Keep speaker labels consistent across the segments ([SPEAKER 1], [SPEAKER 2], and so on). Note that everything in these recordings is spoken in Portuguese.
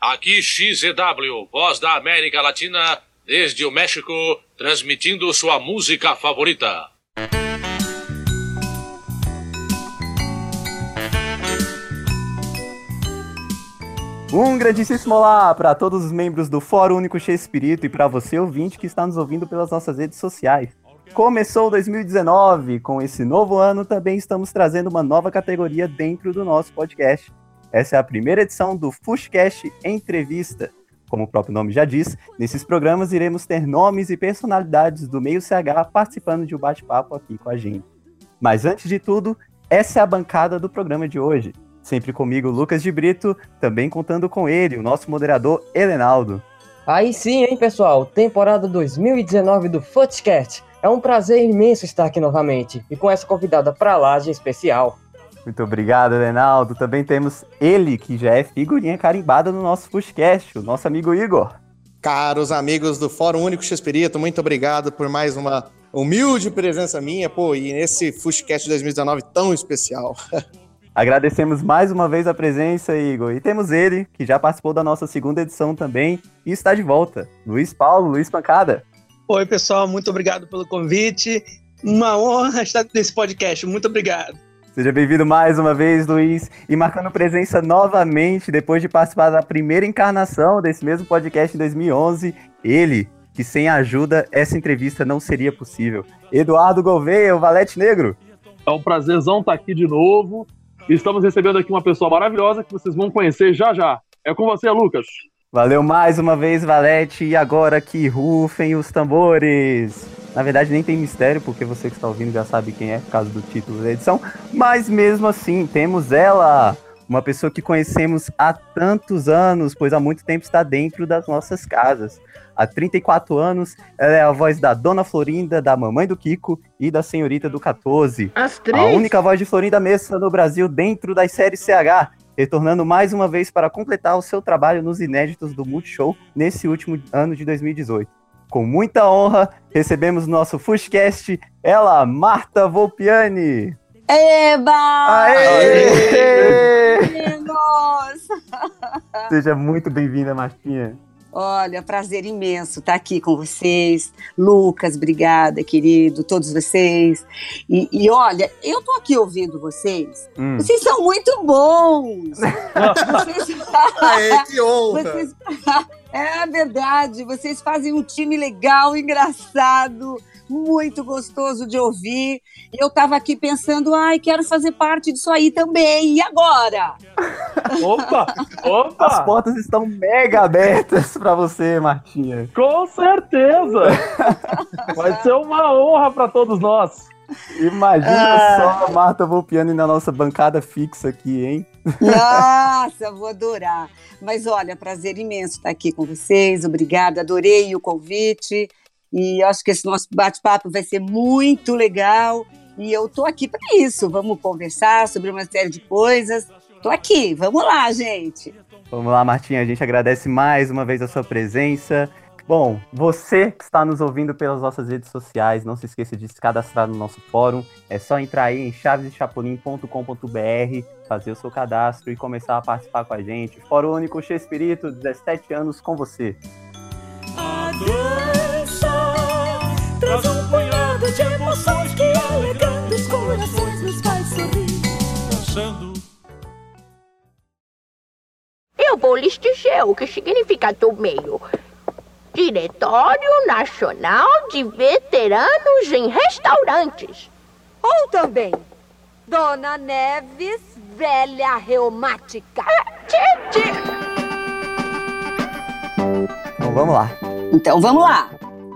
[SPEAKER 1] Aqui XZW, voz da América Latina, desde o México, transmitindo sua música favorita.
[SPEAKER 2] Um grandíssimo olá para todos os membros do Fórum Único Cheio Espírito e para você ouvinte que está nos ouvindo pelas nossas redes sociais. Começou 2019, com esse novo ano também estamos trazendo uma nova categoria dentro do nosso podcast. Essa é a primeira edição do Fushcast Entrevista. Como o próprio nome já diz, nesses programas iremos ter nomes e personalidades do meio CH participando de um bate-papo aqui com a gente. Mas antes de tudo, essa é a bancada do programa de hoje. Sempre comigo, Lucas de Brito, também contando com ele, o nosso moderador Helenaldo.
[SPEAKER 3] Aí sim, hein, pessoal? Temporada 2019 do Footcast. É um prazer imenso estar aqui novamente e com essa convidada pra lá de especial.
[SPEAKER 2] Muito obrigado, Helenaldo. Também temos ele, que já é figurinha carimbada no nosso Footcast, o nosso amigo Igor.
[SPEAKER 4] Caros amigos do Fórum Único Xperito, muito obrigado por mais uma humilde presença minha, pô, e nesse Footcast 2019 tão especial.
[SPEAKER 2] Agradecemos mais uma vez a presença, Igor. E temos ele, que já participou da nossa segunda edição também e está de volta. Luiz Paulo, Luiz Pancada.
[SPEAKER 5] Oi, pessoal, muito obrigado pelo convite. Uma honra estar nesse podcast. Muito obrigado.
[SPEAKER 2] Seja bem-vindo mais uma vez, Luiz, e marcando presença novamente depois de participar da primeira encarnação desse mesmo podcast em 2011. Ele, que sem a ajuda essa entrevista não seria possível. Eduardo Gouveia, o Valete Negro.
[SPEAKER 6] É um prazerzão estar aqui de novo. Estamos recebendo aqui uma pessoa maravilhosa que vocês vão conhecer já já. É com você, Lucas.
[SPEAKER 2] Valeu mais uma vez, Valete. E agora que rufem os tambores. Na verdade, nem tem mistério, porque você que está ouvindo já sabe quem é, por causa do título da edição. Mas mesmo assim, temos ela, uma pessoa que conhecemos há tantos anos, pois há muito tempo está dentro das nossas casas. Há 34 anos, ela é a voz da Dona Florinda, da Mamãe do Kiko e da Senhorita do 14.
[SPEAKER 7] As três?
[SPEAKER 2] A única voz de Florinda Messa no Brasil dentro das séries CH, retornando mais uma vez para completar o seu trabalho nos inéditos do Multishow nesse último ano de 2018. Com muita honra, recebemos no nosso Fushcast ela, Marta Volpiani.
[SPEAKER 7] Eba!
[SPEAKER 2] Aê!
[SPEAKER 7] Meninos!
[SPEAKER 2] Seja muito bem-vinda, Martinha.
[SPEAKER 7] Olha, prazer imenso estar aqui com vocês. Lucas, obrigada, querido, todos vocês. E, e olha, eu tô aqui ouvindo vocês.
[SPEAKER 2] Hum.
[SPEAKER 7] Vocês são muito bons! vocês...
[SPEAKER 4] Aê, que honra!
[SPEAKER 7] Vocês- É verdade, vocês fazem um time legal, engraçado, muito gostoso de ouvir. E eu estava aqui pensando, ai, quero fazer parte disso aí também. E agora?
[SPEAKER 6] Opa!
[SPEAKER 2] As
[SPEAKER 6] Opa!
[SPEAKER 2] portas estão mega abertas para você, Martinha.
[SPEAKER 6] Com certeza! Vai ser uma honra para todos nós.
[SPEAKER 2] Imagina
[SPEAKER 7] Ah.
[SPEAKER 2] só a Marta Volpiani na nossa bancada fixa aqui, hein?
[SPEAKER 7] Nossa, vou adorar. Mas olha, prazer imenso estar aqui com vocês. Obrigada, adorei o convite. E acho que esse nosso bate-papo vai ser muito legal. E eu tô aqui para isso. Vamos conversar sobre uma série de coisas. Tô aqui. Vamos lá, gente.
[SPEAKER 2] Vamos lá, Martinha, a gente agradece mais uma vez a sua presença. Bom, você que está nos ouvindo pelas nossas redes sociais, não se esqueça de se cadastrar no nosso fórum. É só entrar aí em chavesechapolin.com.br, fazer o seu cadastro e começar a participar com a gente. Fórum Único Cheio Espírito, 17 anos com você.
[SPEAKER 8] Traz um punhado de emoções que alegrando os corações nos faz sorrir.
[SPEAKER 1] Dançando.
[SPEAKER 9] Eu vou lhes dizer o que significa do meio. Diretório Nacional de Veteranos em Restaurantes.
[SPEAKER 10] Ou também, Dona Neves, velha reumática.
[SPEAKER 9] Tchê, tchê.
[SPEAKER 2] Então vamos lá.
[SPEAKER 7] Então vamos lá.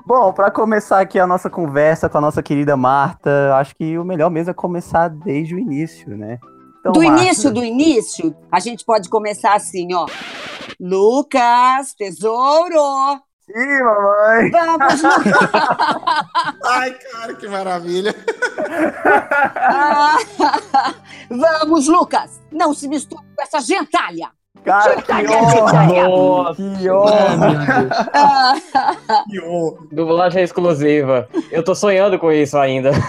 [SPEAKER 2] Bom, para começar aqui a nossa conversa com a nossa querida Marta, acho que o melhor mesmo é começar desde o início, né? Então,
[SPEAKER 7] do
[SPEAKER 2] Marta,
[SPEAKER 7] início, do início, a gente pode começar assim, ó. Lucas, tesouro,
[SPEAKER 2] Ih, mamãe!
[SPEAKER 7] vamos, Lucas.
[SPEAKER 4] Ai, cara, que maravilha!
[SPEAKER 7] vamos, Lucas. Não se misture com essa gentalha.
[SPEAKER 2] Cara, que honra! Que honra!
[SPEAKER 3] Que Dublagem exclusiva. Eu tô sonhando com isso ainda.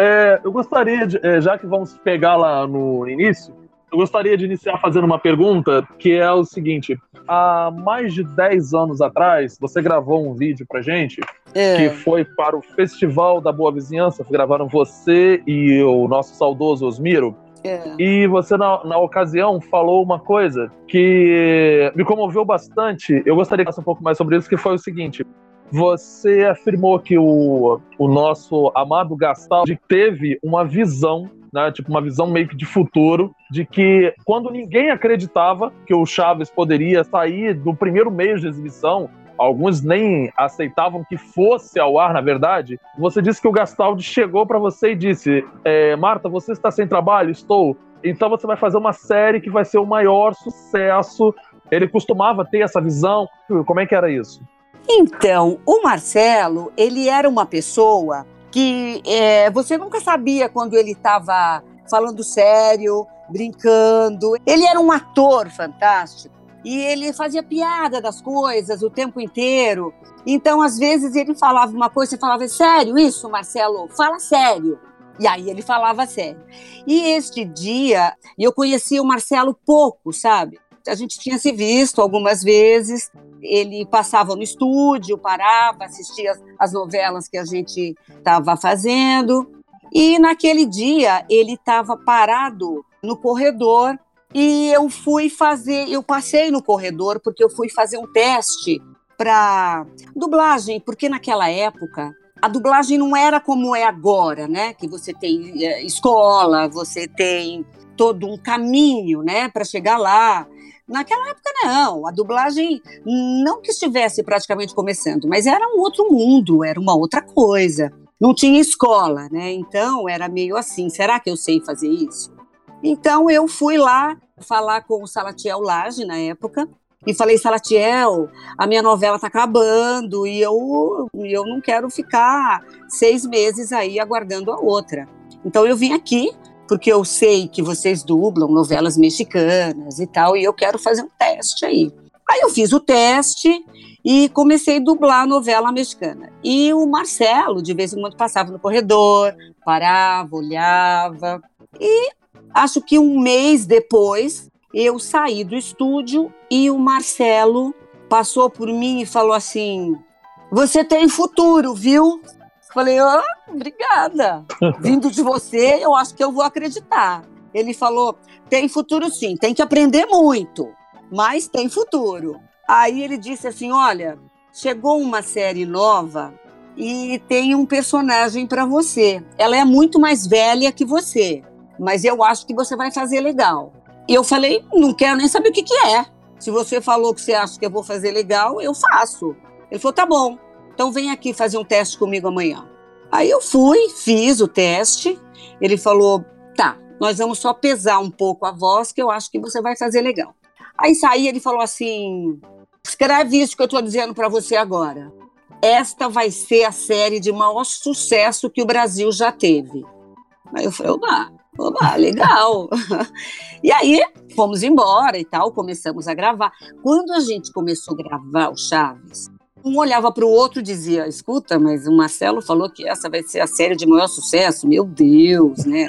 [SPEAKER 6] É, eu gostaria, de, é, já que vamos pegar lá no início, eu gostaria de iniciar fazendo uma pergunta, que é o seguinte: há mais de 10 anos atrás, você gravou um vídeo pra gente,
[SPEAKER 7] É.
[SPEAKER 6] que foi para o Festival da Boa Vizinhança, gravaram você e o nosso saudoso Osmiro.
[SPEAKER 7] É.
[SPEAKER 6] E você, na, na ocasião, falou uma coisa que me comoveu bastante. Eu gostaria de falar um pouco mais sobre isso, que foi o seguinte. Você afirmou que o, o nosso amado Gastaldi teve uma visão, né, tipo uma visão meio que de futuro, de que quando ninguém acreditava que o Chaves poderia sair do primeiro mês de exibição, alguns nem aceitavam que fosse ao ar, na verdade, você disse que o Gastaldi chegou para você e disse: é, Marta, você está sem trabalho? Estou. Então você vai fazer uma série que vai ser o maior sucesso. Ele costumava ter essa visão. Como é que era isso?
[SPEAKER 7] Então, o Marcelo, ele era uma pessoa que é, você nunca sabia quando ele estava falando sério, brincando. Ele era um ator fantástico e ele fazia piada das coisas o tempo inteiro. Então, às vezes, ele falava uma coisa e falava: "É sério isso, Marcelo? Fala sério. E aí ele falava sério. E este dia, eu conhecia o Marcelo pouco, sabe? A gente tinha se visto algumas vezes, ele passava no estúdio, parava, assistia as, as novelas que a gente estava fazendo. E naquele dia ele estava parado no corredor e eu fui fazer, eu passei no corredor porque eu fui fazer um teste para dublagem, porque naquela época a dublagem não era como é agora, né? Que você tem eh, escola, você tem todo um caminho, né, para chegar lá. Naquela época não, a dublagem não que estivesse praticamente começando, mas era um outro mundo, era uma outra coisa. Não tinha escola, né? Então era meio assim, será que eu sei fazer isso? Então eu fui lá falar com o Salatiel Lage na época e falei, Salatiel, a minha novela está acabando e eu, eu não quero ficar seis meses aí aguardando a outra. Então eu vim aqui porque eu sei que vocês dublam novelas mexicanas e tal, e eu quero fazer um teste aí. Aí eu fiz o teste e comecei a dublar a novela mexicana. E o Marcelo, de vez em quando, passava no corredor, parava, olhava. E acho que um mês depois, eu saí do estúdio e o Marcelo passou por mim e falou assim: Você tem futuro, viu? Falei, oh, obrigada. Vindo de você, eu acho que eu vou acreditar. Ele falou: tem futuro sim, tem que aprender muito, mas tem futuro. Aí ele disse assim: olha, chegou uma série nova e tem um personagem para você. Ela é muito mais velha que você, mas eu acho que você vai fazer legal. E eu falei: não quero nem saber o que, que é. Se você falou que você acha que eu vou fazer legal, eu faço. Ele falou: tá bom. Então vem aqui fazer um teste comigo amanhã. Aí eu fui, fiz o teste. Ele falou: tá, nós vamos só pesar um pouco a voz, que eu acho que você vai fazer legal. Aí saí, ele falou assim: escreve isso que eu estou dizendo para você agora. Esta vai ser a série de maior sucesso que o Brasil já teve. Aí eu falei: oba, oba, legal. e aí fomos embora e tal, começamos a gravar. Quando a gente começou a gravar o Chaves, um olhava para o outro e dizia: Escuta, mas o Marcelo falou que essa vai ser a série de maior sucesso. Meu Deus, né?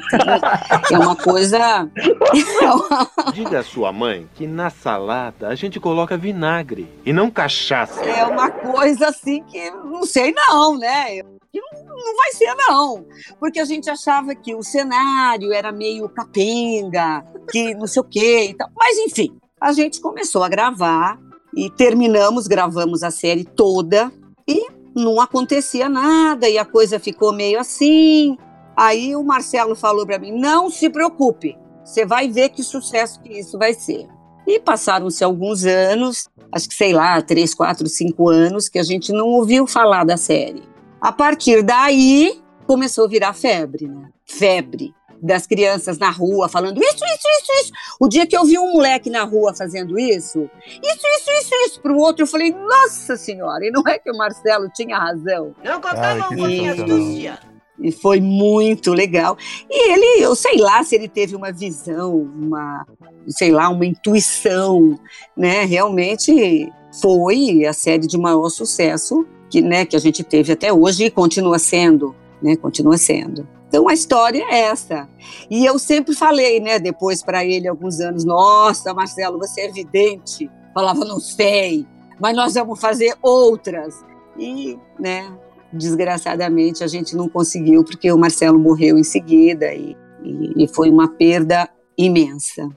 [SPEAKER 7] É uma coisa.
[SPEAKER 11] Diga à sua mãe que na salada a gente coloca vinagre e não cachaça.
[SPEAKER 7] É uma coisa assim que não sei, não, né? Que não, vai ser, não. Porque a gente achava que o cenário era meio capenga, que não sei o quê e tal. Mas, enfim, a gente começou a gravar e terminamos, gravamos a série toda e não acontecia nada e a coisa ficou meio assim. Aí o Marcelo falou para mim: não se preocupe, você vai ver que sucesso que isso vai ser. E passaram-se alguns anos, acho que sei lá, três, quatro, cinco anos, que a gente não ouviu falar da série. A partir daí começou a virar febre, né? Febre das crianças na rua falando isso, isso, isso, isso. O dia que eu vi um moleque na rua fazendo isso, isso, isso, isso, isso, para o outro, eu falei, nossa senhora, e não é que o Marcelo tinha razão.
[SPEAKER 8] Não
[SPEAKER 2] Ai, que sensacional.
[SPEAKER 7] E foi muito legal. E ele, eu sei lá se ele teve uma visão, uma, sei lá, uma intuição, né? Realmente foi a série de maior sucesso que, né, que a gente teve até hoje e continua sendo, né? Continua sendo. Então a história é essa. E eu sempre falei, né, depois para ele alguns anos, nossa, Marcelo, você é vidente. Falava, não sei, mas nós vamos fazer outras. E, né, desgraçadamente a gente não conseguiu porque o Marcelo morreu em seguida e, e, e foi uma perda imensa.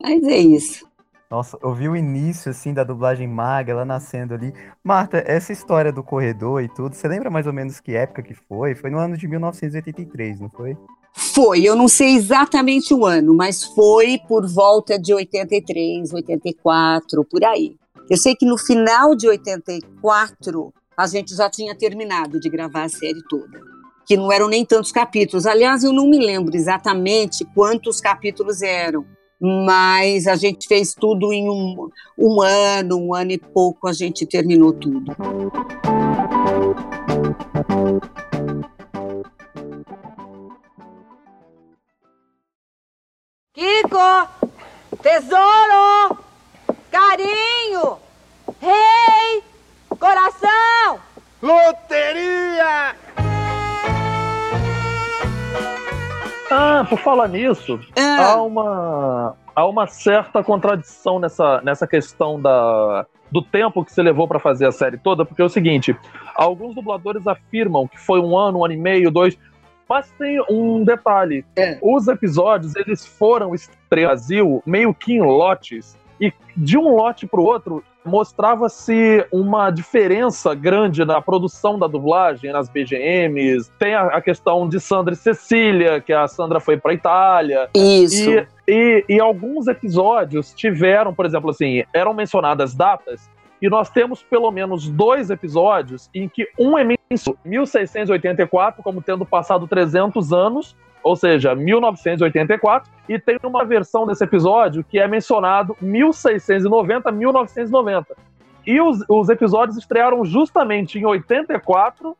[SPEAKER 7] Mas é isso.
[SPEAKER 2] Nossa, eu vi o início, assim, da dublagem maga, ela nascendo ali. Marta, essa história do corredor e tudo, você lembra mais ou menos que época que foi? Foi no ano de 1983, não foi?
[SPEAKER 7] Foi, eu não sei exatamente o ano, mas foi por volta de 83, 84, por aí. Eu sei que no final de 84 a gente já tinha terminado de gravar a série toda, que não eram nem tantos capítulos. Aliás, eu não me lembro exatamente quantos capítulos eram, mas a gente fez tudo em um, um ano, um ano e pouco a gente terminou tudo.
[SPEAKER 10] Kiko! Tesouro! Carinho! Rei! Coração!
[SPEAKER 11] Loteria!
[SPEAKER 6] Ah, por falar nisso,
[SPEAKER 7] Ah.
[SPEAKER 6] há, uma, há uma certa contradição nessa, nessa questão da, do tempo que você levou pra fazer a série toda, porque é o seguinte: alguns dubladores afirmam que foi um ano, um ano e meio, dois. Mas tem um detalhe:
[SPEAKER 7] É.
[SPEAKER 6] os episódios eles foram Brasil meio que em lotes, e de um lote pro outro mostrava-se uma diferença grande na produção da dublagem, nas BGMs. Tem a, questão de Sandra e Cecília, que a Sandra foi pra Itália.
[SPEAKER 7] Isso.
[SPEAKER 6] E, e, e alguns episódios tiveram, por exemplo, assim, eram mencionadas datas, e nós temos pelo menos dois episódios em que um é mencionado 1684 como tendo passado 300 anos, ou seja, 1984, e tem uma versão desse episódio que é mencionado 1690, 1990. E os, os episódios estrearam justamente em 84,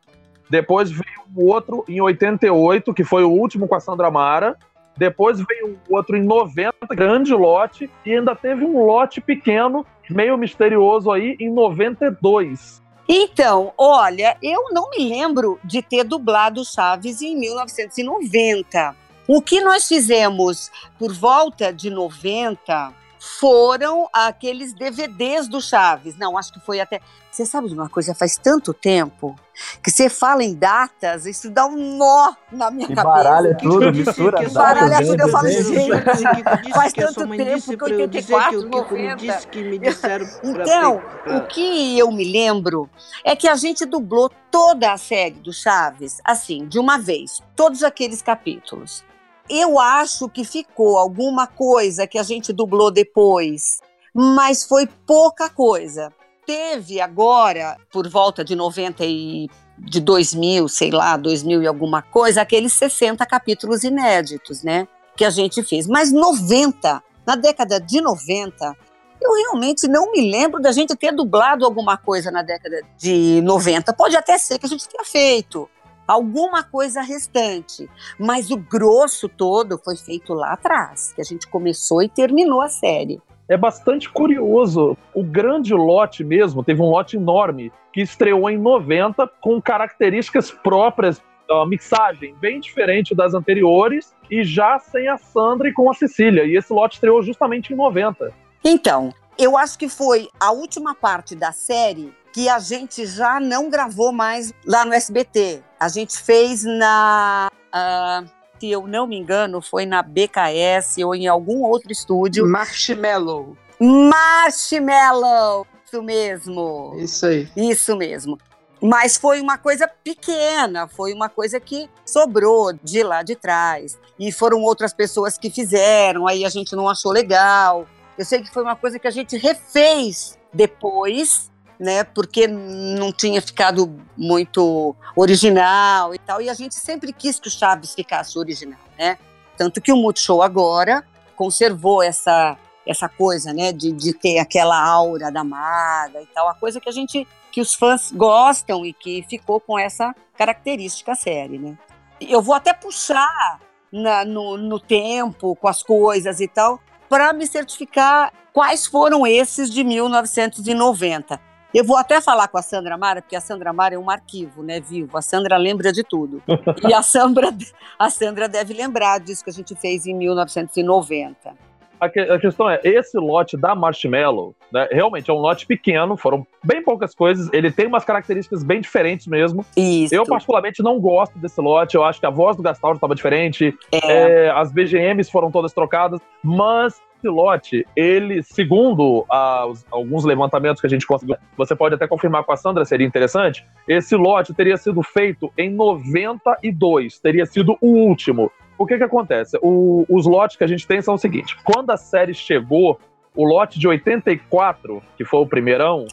[SPEAKER 6] depois veio o outro em 88, que foi o último com a Sandra Mara, depois veio o outro em 90, grande lote, e ainda teve um lote pequeno, meio misterioso aí, em 92.
[SPEAKER 7] Então, olha, eu não me lembro de ter dublado Chaves em 1990. O que nós fizemos por volta de 90 foram aqueles DVDs do Chaves. Não, acho que foi até. Você sabe de uma coisa? Faz tanto tempo que você fala em datas, isso dá um nó na minha
[SPEAKER 2] E
[SPEAKER 7] cabeça.
[SPEAKER 2] baralha tudo, mistura
[SPEAKER 7] Que baralha
[SPEAKER 2] datas,
[SPEAKER 7] tudo, eu falo,
[SPEAKER 2] desenho.
[SPEAKER 7] gente, faz
[SPEAKER 12] que
[SPEAKER 7] tanto tempo que
[SPEAKER 12] pra eu dizer
[SPEAKER 7] 84,
[SPEAKER 12] que o Kiko me
[SPEAKER 7] 90.
[SPEAKER 12] disse que me disseram
[SPEAKER 7] Então,
[SPEAKER 12] pra-
[SPEAKER 7] o que eu me lembro é que a gente dublou toda a série do Chaves, assim, de uma vez, todos aqueles capítulos. Eu acho que ficou alguma coisa que a gente dublou depois, mas foi pouca coisa. Teve agora, por volta de 90 e de 2000, sei lá, 2000 e alguma coisa, aqueles 60 capítulos inéditos, né? Que a gente fez. Mas 90, na década de 90, eu realmente não me lembro da gente ter dublado alguma coisa na década de 90. Pode até ser que a gente tenha feito alguma coisa restante, mas o grosso todo foi feito lá atrás, que a gente começou e terminou a série.
[SPEAKER 6] É bastante curioso. O grande lote mesmo, teve um lote enorme, que estreou em 90 com características próprias, a mixagem bem diferente das anteriores, e já sem a Sandra e com a Cecília. E esse lote estreou justamente em 90.
[SPEAKER 7] Então, eu acho que foi a última parte da série que a gente já não gravou mais lá no SBT. A gente fez na. ah, se eu não me engano, foi na BKS ou em algum outro estúdio.
[SPEAKER 12] Marshmallow.
[SPEAKER 7] Marshmallow! Isso mesmo.
[SPEAKER 12] Isso aí.
[SPEAKER 7] Isso mesmo. Mas foi uma coisa pequena, foi uma coisa que sobrou de lá de trás. E foram outras pessoas que fizeram, aí a gente não achou legal. Eu sei que foi uma coisa que a gente refez depois, né? Porque não tinha ficado muito original e tal. E a gente sempre quis que o Chaves ficasse original, né? Tanto que o Multishow agora conservou essa essa coisa, né, de, de ter aquela aura da maga e tal, a coisa que a gente, que os fãs gostam e que ficou com essa característica a série, né? eu vou até puxar na- no, no tempo, com as coisas e tal, para me certificar quais foram esses de 1990. Eu vou até falar com a Sandra Mara, porque a Sandra Mara é um arquivo, né, vivo. A Sandra lembra de tudo. E a Sandra, a Sandra deve lembrar disso que a gente fez em 1990.
[SPEAKER 6] A, que- a questão é, esse lote da Marshmallow, né, realmente é um lote pequeno, foram bem poucas coisas, ele tem umas características bem diferentes mesmo.
[SPEAKER 7] Isso.
[SPEAKER 6] Eu, particularmente, não gosto desse lote, eu acho que a voz do Gastaldo estava diferente,
[SPEAKER 7] É.
[SPEAKER 6] é, as BGMs foram todas trocadas, mas esse lote, ele, segundo ah, os- alguns levantamentos que a gente conseguiu, você pode até confirmar com a Sandra, seria interessante, esse lote teria sido feito em 92, teria sido o último. O que que acontece? O- os lotes que a gente tem são o seguinte, quando a série chegou, o lote de 84, que foi o primeirão,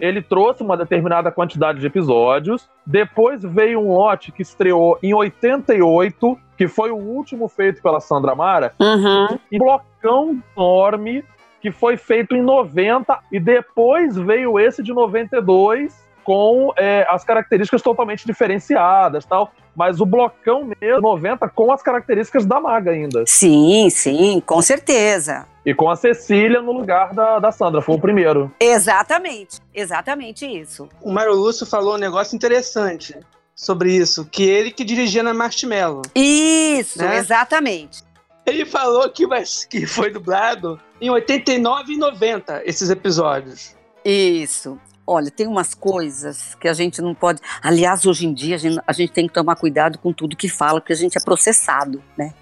[SPEAKER 6] ele trouxe uma determinada quantidade de episódios. Depois veio um lote que estreou em 88, que foi o último feito pela Sandra Mara.
[SPEAKER 7] Uhum.
[SPEAKER 6] Um blocão enorme, que foi feito em 90. E depois veio esse de 92, com é, as características totalmente diferenciadas tal. Mas o blocão mesmo, 90, com as características da Maga ainda.
[SPEAKER 7] Sim, sim, com certeza.
[SPEAKER 6] E com a Cecília no lugar da, da Sandra, foi o primeiro.
[SPEAKER 7] Exatamente, exatamente isso.
[SPEAKER 5] O Mário Lúcio falou um negócio interessante sobre isso, que ele que dirigia na Marshmallow.
[SPEAKER 7] Isso,
[SPEAKER 5] Né?
[SPEAKER 7] exatamente.
[SPEAKER 5] Ele falou que, vai, que foi dublado em 89 e 90 esses episódios.
[SPEAKER 7] Isso. Olha, tem umas coisas que a gente não pode. Aliás, hoje em dia a gente, a gente tem que tomar cuidado com tudo que fala, porque a gente é processado, né?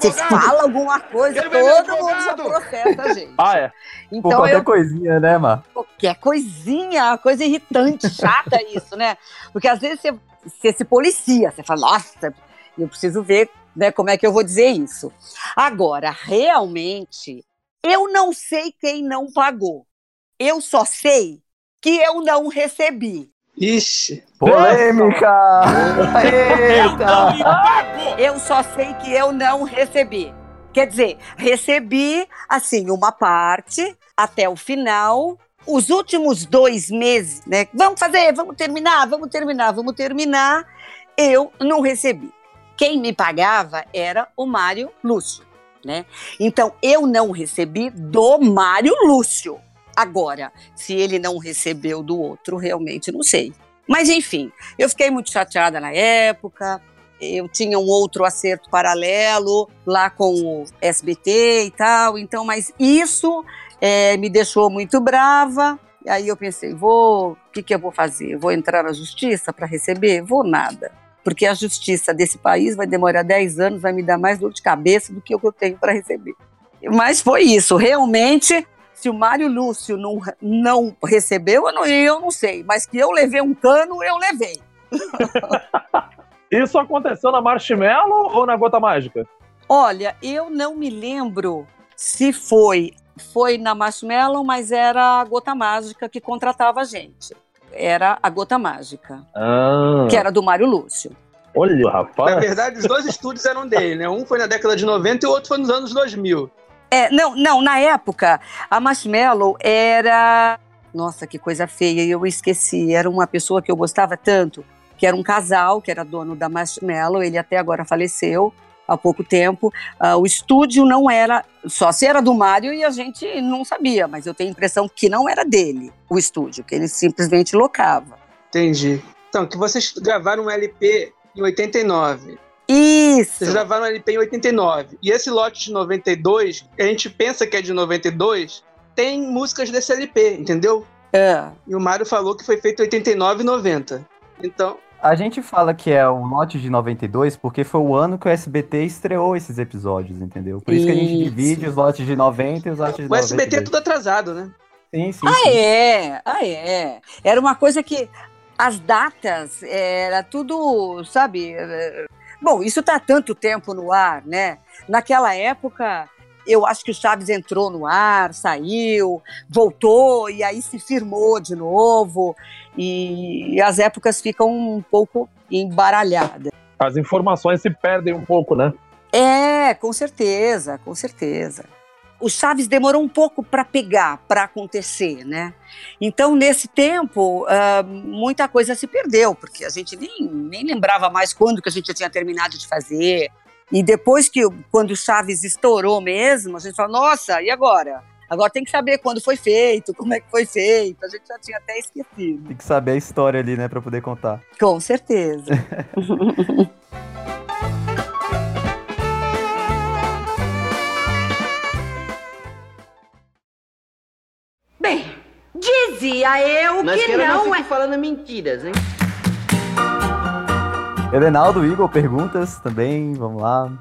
[SPEAKER 7] Você fala alguma coisa, todo mundo já processa a gente.
[SPEAKER 6] Ah, é?
[SPEAKER 2] Por
[SPEAKER 7] Então
[SPEAKER 2] qualquer
[SPEAKER 7] eu
[SPEAKER 2] coisinha, né, Mar?
[SPEAKER 7] qualquer coisinha, coisa irritante, chata isso, né? Porque às vezes você, você se policia, você fala, nossa, eu preciso ver né, como é que eu vou dizer isso. Agora, realmente, eu não sei quem não pagou. Eu só sei que eu não recebi.
[SPEAKER 5] Ixi.
[SPEAKER 2] Polêmica! Eita!
[SPEAKER 7] Eu só sei que eu não recebi. Quer dizer, recebi, assim, uma parte até o final. Os últimos dois meses, né? Vamos fazer, vamos terminar, vamos terminar, vamos terminar. Eu não recebi. Quem me pagava era o Mário Lúcio, né? Então, eu não recebi do Mário Lúcio. Agora, se ele não recebeu do outro, realmente não sei. Mas, enfim, eu fiquei muito chateada na época. Eu tinha um outro acerto paralelo lá com o SBT e tal. Então, mas isso eh, me deixou muito brava. E aí eu pensei, vou, o que, que eu vou fazer? Vou entrar na justiça para receber? Vou nada. Porque a justiça desse país vai demorar 10 anos, vai me dar mais dor de cabeça do que o que eu tenho para receber. Mas foi isso. Realmente, se o Mário Lúcio não, não recebeu, eu não, eu não sei. Mas que eu levei um cano, eu levei.
[SPEAKER 6] Isso aconteceu na Marshmallow ou na Gota Mágica?
[SPEAKER 7] Olha, eu não me lembro se foi. Foi na Marshmallow, mas era a Gota Mágica que contratava a gente. Era a Gota Mágica,
[SPEAKER 6] Ah,
[SPEAKER 7] que era do Mário Lúcio.
[SPEAKER 6] Olha, rapaz.
[SPEAKER 5] Na verdade, os dois estúdios eram dele, né? Um foi na década de 90 e o outro foi nos anos 2000.
[SPEAKER 7] É, não, não, na época, a Marshmallow era. Nossa, que coisa feia, eu esqueci. Era uma pessoa que eu gostava tanto, que era um casal, que era dono da Marshmallow, ele até agora faleceu há pouco tempo. Ah, o estúdio não era. Só se era do Mário e a gente não sabia, mas eu tenho a impressão que não era dele, o estúdio, que ele simplesmente locava.
[SPEAKER 5] Entendi. Então, que vocês gravaram um LP em 89.
[SPEAKER 7] Isso!
[SPEAKER 5] Vocês gravaram um LP em 89. E esse lote de 92, que a gente pensa que é de 92, tem músicas desse LP, entendeu?
[SPEAKER 7] É.
[SPEAKER 5] E o Mário falou que foi feito em 89 e 90. Então,
[SPEAKER 2] A gente fala que é o lote de 92 porque foi o ano que o SBT estreou esses episódios, entendeu? Por isso, que a gente
[SPEAKER 7] Isso.
[SPEAKER 2] divide os lotes de 90 e os lotes de
[SPEAKER 5] o SBT é
[SPEAKER 2] 92.
[SPEAKER 5] tudo atrasado, né?
[SPEAKER 2] Sim, sim.
[SPEAKER 7] Ah,
[SPEAKER 2] sim.
[SPEAKER 7] é, ah, é. Era uma coisa que as datas era tudo, sabe? eh, Bom, isso tá há tanto tempo no ar, né? Naquela época, eu acho que o Chaves entrou no ar, saiu, voltou e aí se firmou de novo. E as épocas ficam um pouco embaralhadas.
[SPEAKER 6] As informações se perdem um pouco, né?
[SPEAKER 7] É, com certeza, com certeza. o Chaves demorou um pouco para pegar, para acontecer, né? Então, nesse tempo, uh, muita coisa se perdeu, porque a gente nem, nem lembrava mais quando que a gente tinha terminado de fazer. E depois que, quando o Chaves estourou mesmo, a gente falou, nossa, e agora? Agora tem que saber quando foi feito, como é que foi feito. A gente já tinha até esquecido.
[SPEAKER 2] Tem que saber a história ali, né, para poder contar.
[SPEAKER 7] Com certeza.
[SPEAKER 10] Bem, dizia eu
[SPEAKER 13] Mas
[SPEAKER 10] que não é.
[SPEAKER 13] fique falando mentiras, hein?
[SPEAKER 2] Helenaldo, Igor, perguntas também, vamos lá.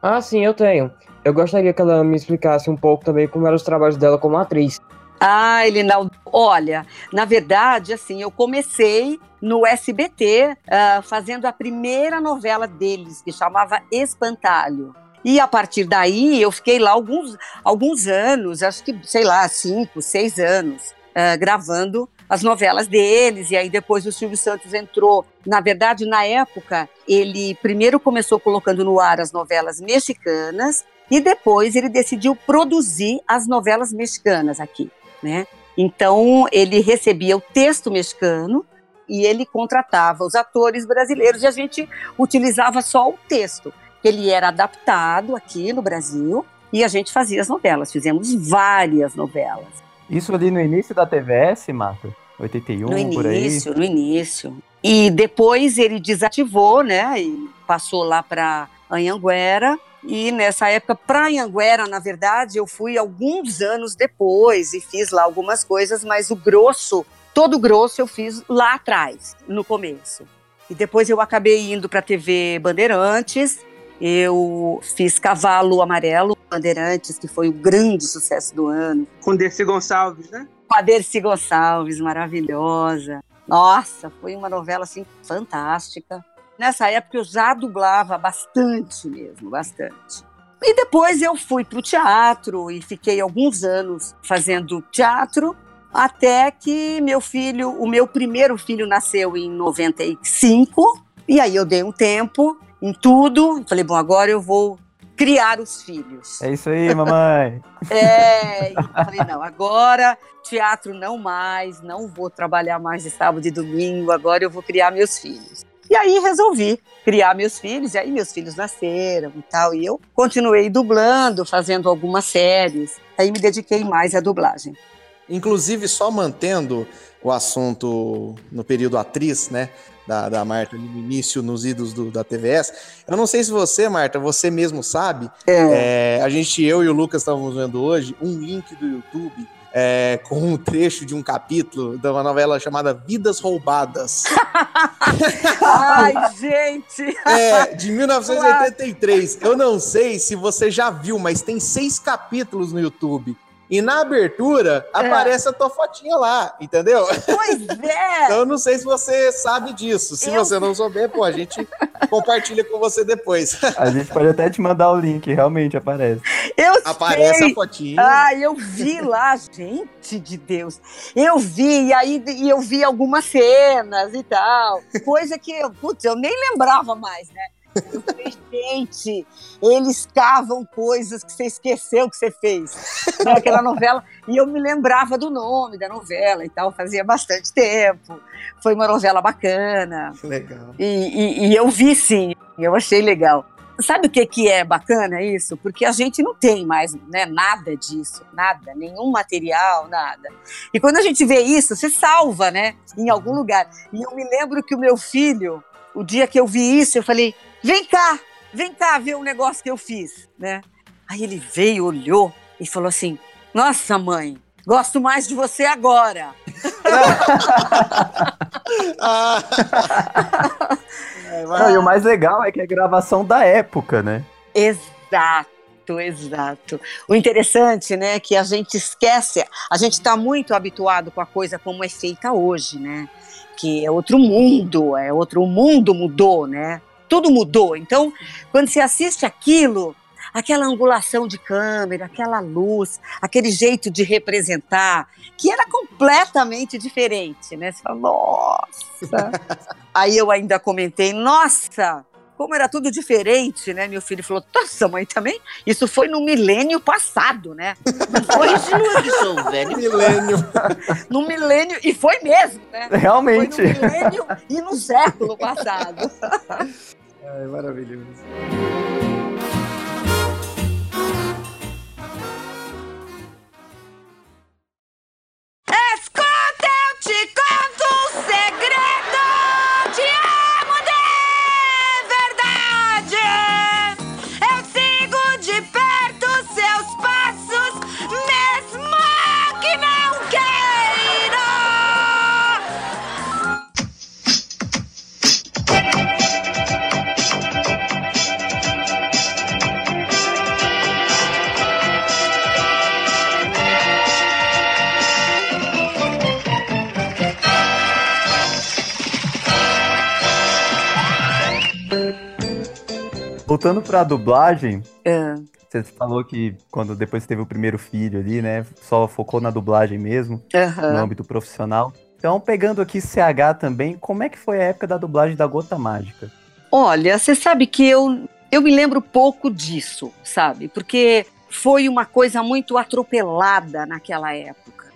[SPEAKER 3] Ah, sim, eu tenho. Eu gostaria que ela me explicasse um pouco também como eram os trabalhos dela como atriz.
[SPEAKER 7] Ah, Elinaldo, olha, na verdade, assim, eu comecei no SBT ah, fazendo a primeira novela deles, que chamava Espantalho. E a partir daí eu fiquei lá alguns, alguns anos, acho que, sei lá, cinco, seis anos, ah, gravando as novelas deles, e aí depois o Silvio Santos entrou. Na verdade, na época, ele primeiro começou colocando no ar as novelas mexicanas, e depois ele decidiu produzir as novelas mexicanas aqui, né? Então ele recebia o texto mexicano e ele contratava os atores brasileiros e a gente utilizava só o texto. Ele era adaptado aqui no Brasil e a gente fazia as novelas. Fizemos várias novelas.
[SPEAKER 2] Isso ali no início da TVS, Marta? 81,
[SPEAKER 7] no
[SPEAKER 2] por aí?
[SPEAKER 7] início, no início. E depois ele desativou, né? E passou lá para Anhanguera. E nessa época, para Anhanguera, na verdade, eu fui alguns anos depois e fiz lá algumas coisas, mas o grosso, todo o grosso eu fiz lá atrás, no começo. E depois eu acabei indo para a TV Bandeirantes. Eu fiz Cavalo Amarelo Bandeirantes, que foi o grande sucesso do ano.
[SPEAKER 5] Com Dercy Gonçalves, né?
[SPEAKER 7] Com a Dercy Gonçalves, maravilhosa. Nossa, foi uma novela assim fantástica. Nessa época eu já dublava bastante mesmo, bastante. E depois eu fui para o teatro e fiquei alguns anos fazendo teatro, até que meu filho, o meu primeiro filho nasceu em 95, e aí eu dei um tempo em tudo, falei, bom, agora eu vou criar os filhos.
[SPEAKER 2] É isso aí, mamãe.
[SPEAKER 7] É, e falei, não, agora teatro não mais, não vou trabalhar mais de sábado e domingo, agora eu vou criar meus filhos. E aí resolvi criar meus filhos, e aí meus filhos nasceram e tal, e eu continuei dublando, fazendo algumas séries, aí me dediquei mais à dublagem.
[SPEAKER 4] Inclusive, só mantendo o assunto no período atriz, né? Da, da Marta no início, nos idos do, da TVS. Eu não sei se você, Marta, você mesmo sabe.
[SPEAKER 7] É.
[SPEAKER 4] é, a gente, eu e o Lucas estávamos vendo hoje um link do YouTube é, com um trecho de um capítulo de uma novela chamada Vidas Roubadas.
[SPEAKER 7] Ai, gente!
[SPEAKER 4] É, de 1983. Eu não sei se você já viu, mas tem seis capítulos no YouTube. E na abertura
[SPEAKER 7] É.
[SPEAKER 4] aparece a tua fotinha lá, entendeu?
[SPEAKER 7] Pois é!
[SPEAKER 4] Então eu não sei se você sabe disso. Se
[SPEAKER 7] Eu-
[SPEAKER 4] você não souber, pô, a gente compartilha com você depois.
[SPEAKER 2] A gente pode até te mandar o link, realmente aparece.
[SPEAKER 7] Eu
[SPEAKER 4] Aparece
[SPEAKER 7] sei.
[SPEAKER 4] a fotinha.
[SPEAKER 7] Ah, eu vi lá, gente de Deus. Eu vi, e aí e eu vi algumas cenas e tal. Coisa que, eu- putz, eu nem lembrava mais, né? Eu falei, gente, eles cavam coisas que você esqueceu que você fez. Naquela novela. E eu me lembrava do nome da novela e tal, fazia bastante tempo. Foi uma novela bacana.
[SPEAKER 4] Legal.
[SPEAKER 7] E, e- e eu vi sim, eu achei legal. Sabe o que, que é bacana isso? Porque a gente não tem mais né, nada disso, nada, nenhum material, nada. E quando a gente vê isso, você salva, né? Em algum lugar. E eu me lembro que o meu filho, o dia que eu vi isso, eu falei: vem cá, vem cá ver o negócio que eu fiz, né? Aí ele veio, olhou e falou assim: Nossa, mãe, gosto mais de você agora.
[SPEAKER 2] Não, e o mais legal é que é gravação da época, né?
[SPEAKER 7] Exato, exato. O interessante, né, é que a gente esquece, a gente está muito habituado com a coisa como é feita hoje, né? Que é outro mundo, é outro o mundo mudou, né? Tudo mudou. Então, quando você assiste aquilo, aquela angulação de câmera, aquela luz, aquele jeito de representar, que era completamente diferente, né? Você fala, nossa. Aí eu ainda comentei, nossa, como era tudo diferente, né? Meu filho falou: Nossa, mãe, também? Isso foi no milênio passado, né? Não foi isso, velho.
[SPEAKER 4] Milênio.
[SPEAKER 7] No milênio, e foi mesmo, né?
[SPEAKER 2] Realmente.
[SPEAKER 7] Foi no milênio e no século passado.
[SPEAKER 4] Ai, maravilhoso.
[SPEAKER 2] Voltando pra dublagem,
[SPEAKER 7] É.
[SPEAKER 2] você falou que quando depois teve o primeiro filho ali, né? Só focou na dublagem mesmo,
[SPEAKER 7] Aham.
[SPEAKER 2] no âmbito profissional. Então, pegando aqui CH também, como é que foi a época da dublagem da Gota Mágica?
[SPEAKER 7] Olha, você sabe que eu, eu me lembro pouco disso, sabe? Porque foi uma coisa muito atropelada naquela época.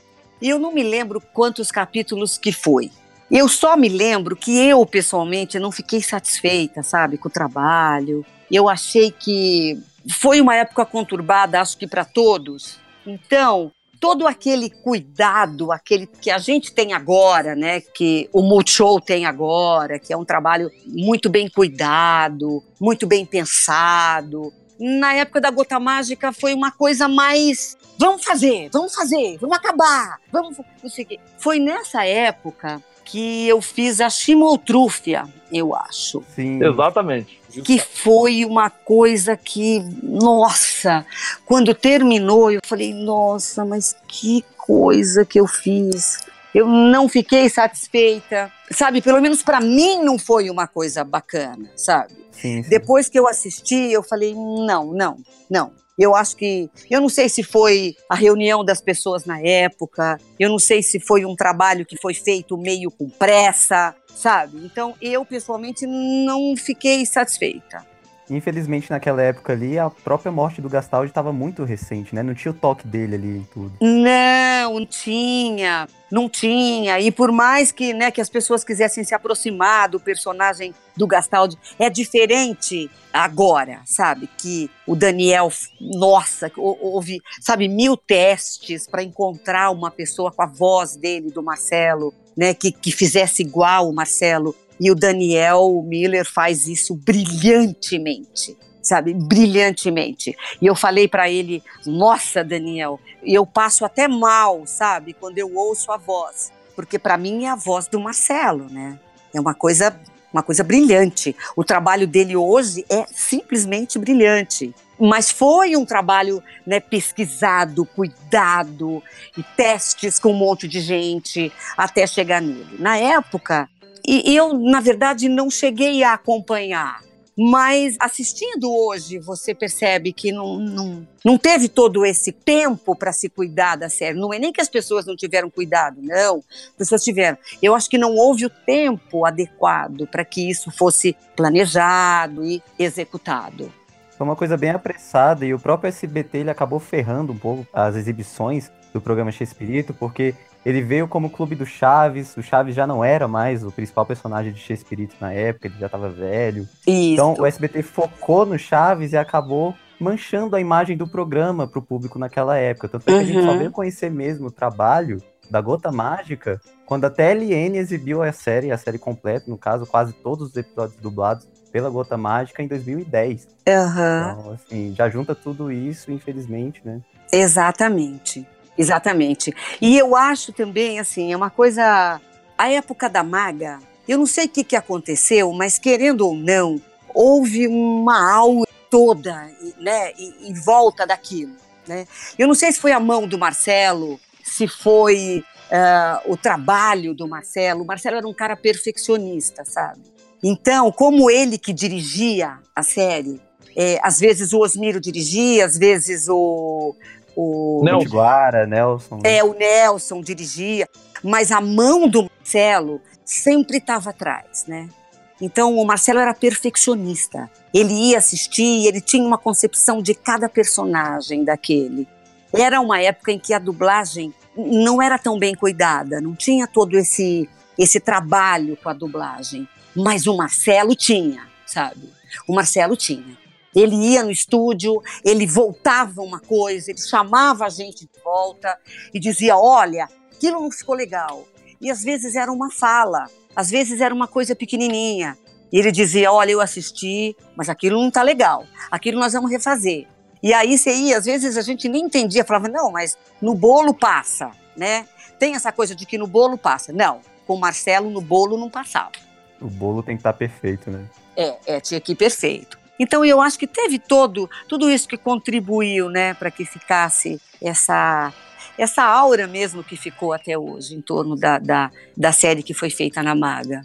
[SPEAKER 7] E eu não me lembro quantos capítulos que foi. Eu só me lembro que eu, pessoalmente, não fiquei satisfeita, sabe, com o trabalho. Eu achei que foi uma época conturbada, acho que para todos. Então, todo aquele cuidado, aquele que a gente tem agora, né, que o Multishow tem agora, que é um trabalho muito bem cuidado, muito bem pensado. Na época da Gota Mágica foi uma coisa mais vamos fazer, vamos fazer, vamos acabar, vamos quê. Foi nessa época que eu fiz a chimoltrúfia, eu acho
[SPEAKER 2] Sim.
[SPEAKER 6] Exatamente.
[SPEAKER 7] que foi uma coisa que, nossa, quando terminou, eu falei, nossa, mas que coisa que eu fiz. Eu não fiquei satisfeita, sabe? Pelo menos para mim não foi uma coisa bacana, sabe?
[SPEAKER 2] Sim, sim.
[SPEAKER 7] Depois que eu assisti, eu falei, não, não, não. Eu acho que. Eu não sei se foi a reunião das pessoas na época, eu não sei se foi um trabalho que foi feito meio com pressa, sabe? Então, eu, pessoalmente, não fiquei satisfeita.
[SPEAKER 2] Infelizmente, naquela época ali, a própria morte do Gastaldi estava muito recente, né? Não tinha o toque dele ali e tudo.
[SPEAKER 7] Não, não tinha, não tinha. E por mais que, né, que as pessoas quisessem se aproximar do personagem do Gastaldi, é diferente agora, sabe? Que o Daniel, nossa, hou- houve, sabe, mil testes para encontrar uma pessoa com a voz dele, do Marcelo, né, que, que fizesse igual o Marcelo. E o Daniel Miller faz isso brilhantemente sabe, brilhantemente. E eu falei para ele, nossa, Daniel, eu passo até mal, sabe, quando eu ouço a voz, porque para mim é a voz do Marcelo, né? É uma coisa, uma coisa brilhante. O trabalho dele hoje é simplesmente brilhante. Mas foi um trabalho né, pesquisado, cuidado, e testes com um monte de gente até chegar nele. Na época, e eu, na verdade, não cheguei a acompanhar. Mas assistindo hoje, você percebe que não, não, não teve todo esse tempo para se cuidar da série. Não é nem que as pessoas não tiveram cuidado, não. As pessoas tiveram. Eu acho que não houve o tempo adequado para que isso fosse planejado e executado.
[SPEAKER 2] Foi uma coisa bem apressada e o próprio SBT ele acabou ferrando um pouco as exibições do programa Chespirito, porque ele veio como clube do Chaves, o Chaves já não era mais o principal personagem de Chespirito na época, ele já estava velho.
[SPEAKER 7] Isso.
[SPEAKER 2] Então o SBT focou no Chaves e acabou manchando a imagem do programa para o público naquela época. Tanto é que a gente só
[SPEAKER 7] Uhum.
[SPEAKER 2] veio conhecer mesmo o trabalho da Gota Mágica quando a TLN exibiu a série, a série completa, no caso, quase todos os episódios dublados pela Gota Mágica em 2010.
[SPEAKER 7] Aham.
[SPEAKER 2] Então, assim, já junta tudo isso, infelizmente, né?
[SPEAKER 7] Exatamente, exatamente. E eu acho também, assim, é uma coisa. A época da maga, eu não sei o que, que aconteceu, mas querendo ou não, houve uma aura toda, né, em, volta daquilo, né? Eu não sei se foi a mão do Marcelo, se foi ah, o trabalho do Marcelo. O Marcelo era um cara perfeccionista, sabe? Então, como ele que dirigia a série, é, às vezes o Osmiro dirigia, às vezes o, o
[SPEAKER 2] Nelson. Potiguara, Nelson.
[SPEAKER 7] é, o Nelson dirigia, mas a mão do Marcelo sempre estava atrás, né? Então o Marcelo era perfeccionista. Ele ia assistir, ele tinha uma concepção de cada personagem daquele. Era uma época em que a dublagem não era tão bem cuidada, não tinha todo esse esse trabalho com a dublagem, mas o Marcelo tinha, sabe? O Marcelo tinha. Ele ia no estúdio, ele voltava uma coisa, ele chamava a gente de volta e dizia: Olha, aquilo não ficou legal. E às vezes era uma fala, às vezes era uma coisa pequenininha. E ele dizia: Olha, eu assisti, mas aquilo não está legal, aquilo nós vamos refazer. E aí você ia, às vezes a gente nem entendia, falava: Não, mas no bolo passa, né? Tem essa coisa de que no bolo passa. Não, com o Marcelo no bolo não passava.
[SPEAKER 2] O bolo tem que estar perfeito, né?
[SPEAKER 7] É, é, tinha que ir perfeito. Então eu acho que teve todo tudo isso que contribuiu, né, para que ficasse essa essa aura mesmo que ficou até hoje em torno da, da, da série que foi feita na Maga.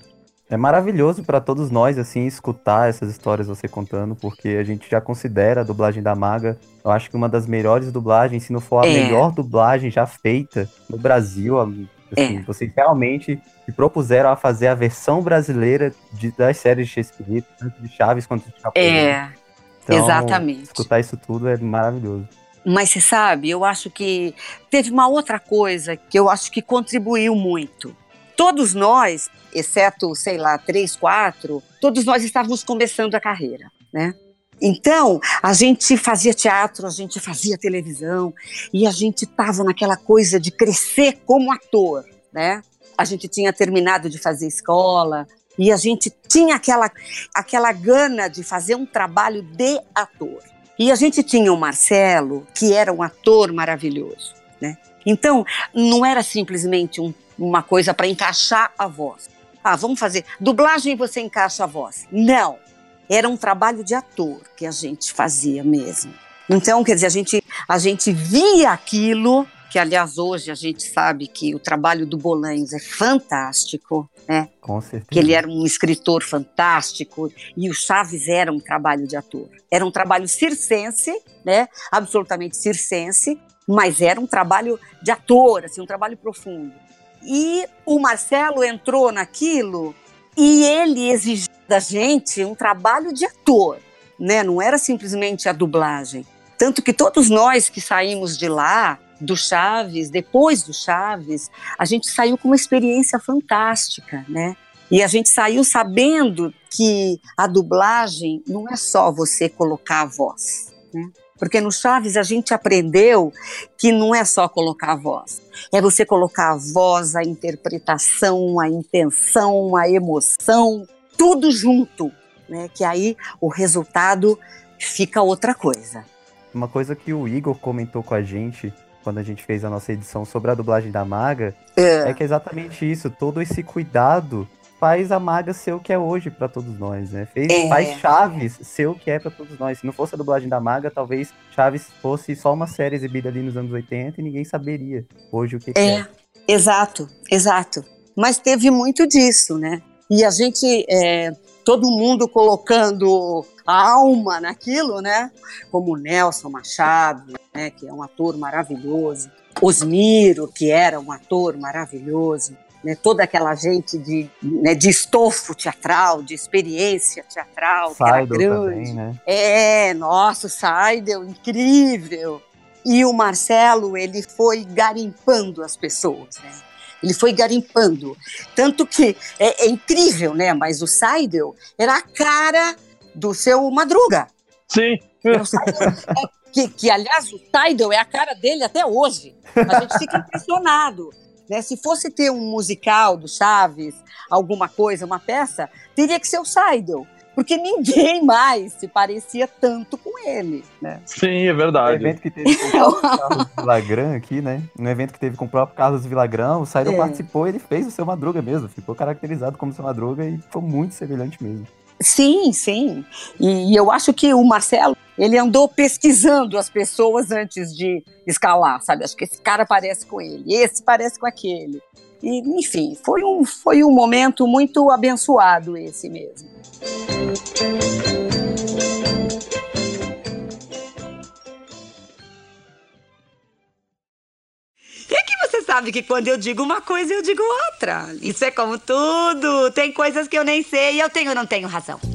[SPEAKER 2] É maravilhoso para todos nós, assim, escutar essas histórias você contando, porque a gente já considera a dublagem da Maga, eu acho que uma das melhores dublagens, se não for a
[SPEAKER 7] É.
[SPEAKER 2] melhor dublagem já feita no Brasil. Assim,
[SPEAKER 7] É.
[SPEAKER 2] Vocês realmente se propuseram a fazer a versão brasileira de- das séries de Shakespeare, tanto de Chaves quanto de Chapolin.
[SPEAKER 7] É,
[SPEAKER 2] Então,
[SPEAKER 7] exatamente.
[SPEAKER 2] Escutar isso tudo é maravilhoso.
[SPEAKER 7] Mas você sabe, eu acho que teve uma outra coisa que eu acho que contribuiu muito. Todos nós, exceto, sei lá, três, quatro, todos nós estávamos começando a carreira, né? Então, a gente fazia teatro, a gente fazia televisão e a gente estava naquela coisa de crescer como ator, né? A gente tinha terminado de fazer escola e a gente tinha aquela, aquela gana de fazer um trabalho de ator. E a gente tinha o Marcelo, que era um ator maravilhoso, né? Então, não era simplesmente um- uma coisa para encaixar a voz. Ah, vamos fazer dublagem e você encaixa a voz. Não. Era um trabalho de ator que a gente fazia mesmo. Então, quer dizer, a gente, a gente via aquilo, que aliás hoje a gente sabe que o trabalho do Bolanhos é fantástico, né?
[SPEAKER 2] Com certeza.
[SPEAKER 7] que ele era um escritor fantástico e o Chaves era um trabalho de ator. Era um trabalho circense, né? Absolutamente circense, mas era um trabalho de ator, assim, um trabalho profundo. E o Marcelo entrou naquilo e ele exigiu da gente um trabalho de ator, né? Não era simplesmente a dublagem. Tanto que todos nós que saímos de lá, do Chaves, depois do Chaves, a gente saiu com uma experiência fantástica, né? E a gente saiu sabendo que a dublagem não é só você colocar a voz, né? Porque no Chaves a gente aprendeu que não é só colocar a voz, é você colocar a voz, a interpretação, a intenção, a emoção, tudo junto, né? Que aí o resultado fica outra coisa.
[SPEAKER 2] Uma coisa que o Igor comentou com a gente quando a gente fez a nossa edição sobre a dublagem da Maga
[SPEAKER 7] É.
[SPEAKER 2] é, que é exatamente isso, todo esse cuidado faz a Maga ser o que é hoje pra todos nós, né? Fez,
[SPEAKER 7] É.
[SPEAKER 2] Faz Chaves ser o que é pra todos nós. Se não fosse a dublagem da Maga, talvez Chaves fosse só uma série exibida ali nos anos 80 e ninguém saberia hoje o que, que é.
[SPEAKER 7] É, exato, exato. Mas teve muito disso, né? E a gente, é, todo mundo colocando a alma naquilo, né? Como Nelson Machado, né? que é um ator maravilhoso. Osmiro, que era um ator maravilhoso. Né? Toda aquela gente de, né, de estofo teatral, de experiência teatral, que era grande.
[SPEAKER 2] também, né?
[SPEAKER 7] É, nossa, o Seidel, incrível. E o Marcelo, ele foi garimpando as pessoas, né? Ele foi garimpando. Tanto que é, é incrível, né? Mas o Seidel era a cara do seu Madruga.
[SPEAKER 6] Sim.
[SPEAKER 7] Seidel, é, que, que, aliás, o Seidel é a cara dele até hoje. A gente fica impressionado. Né? Se fosse ter um musical do Chaves, alguma coisa, uma peça, teria que ser o Seidel porque ninguém mais se parecia tanto com ele, né?
[SPEAKER 6] Sim, é
[SPEAKER 2] No
[SPEAKER 6] verdade.
[SPEAKER 2] evento que teve com o próprio Carlos Villagrán aqui, né? No evento que teve com o próprio Carlos Villagrán, o Sairo
[SPEAKER 7] É.
[SPEAKER 2] participou, ele fez o seu Madruga mesmo, ficou caracterizado como seu Madruga e ficou muito semelhante mesmo.
[SPEAKER 7] Sim, sim. E, e eu acho que o Marcelo, ele andou pesquisando as pessoas antes de escalar, sabe? Acho que esse cara parece com ele, esse parece com aquele. E, enfim, foi um, foi um momento muito abençoado esse mesmo.
[SPEAKER 10] E que você
[SPEAKER 7] sabe que quando eu digo uma coisa, eu digo outra. Isso é como tudo. Tem coisas que eu nem sei e eu tenho ou não tenho razão.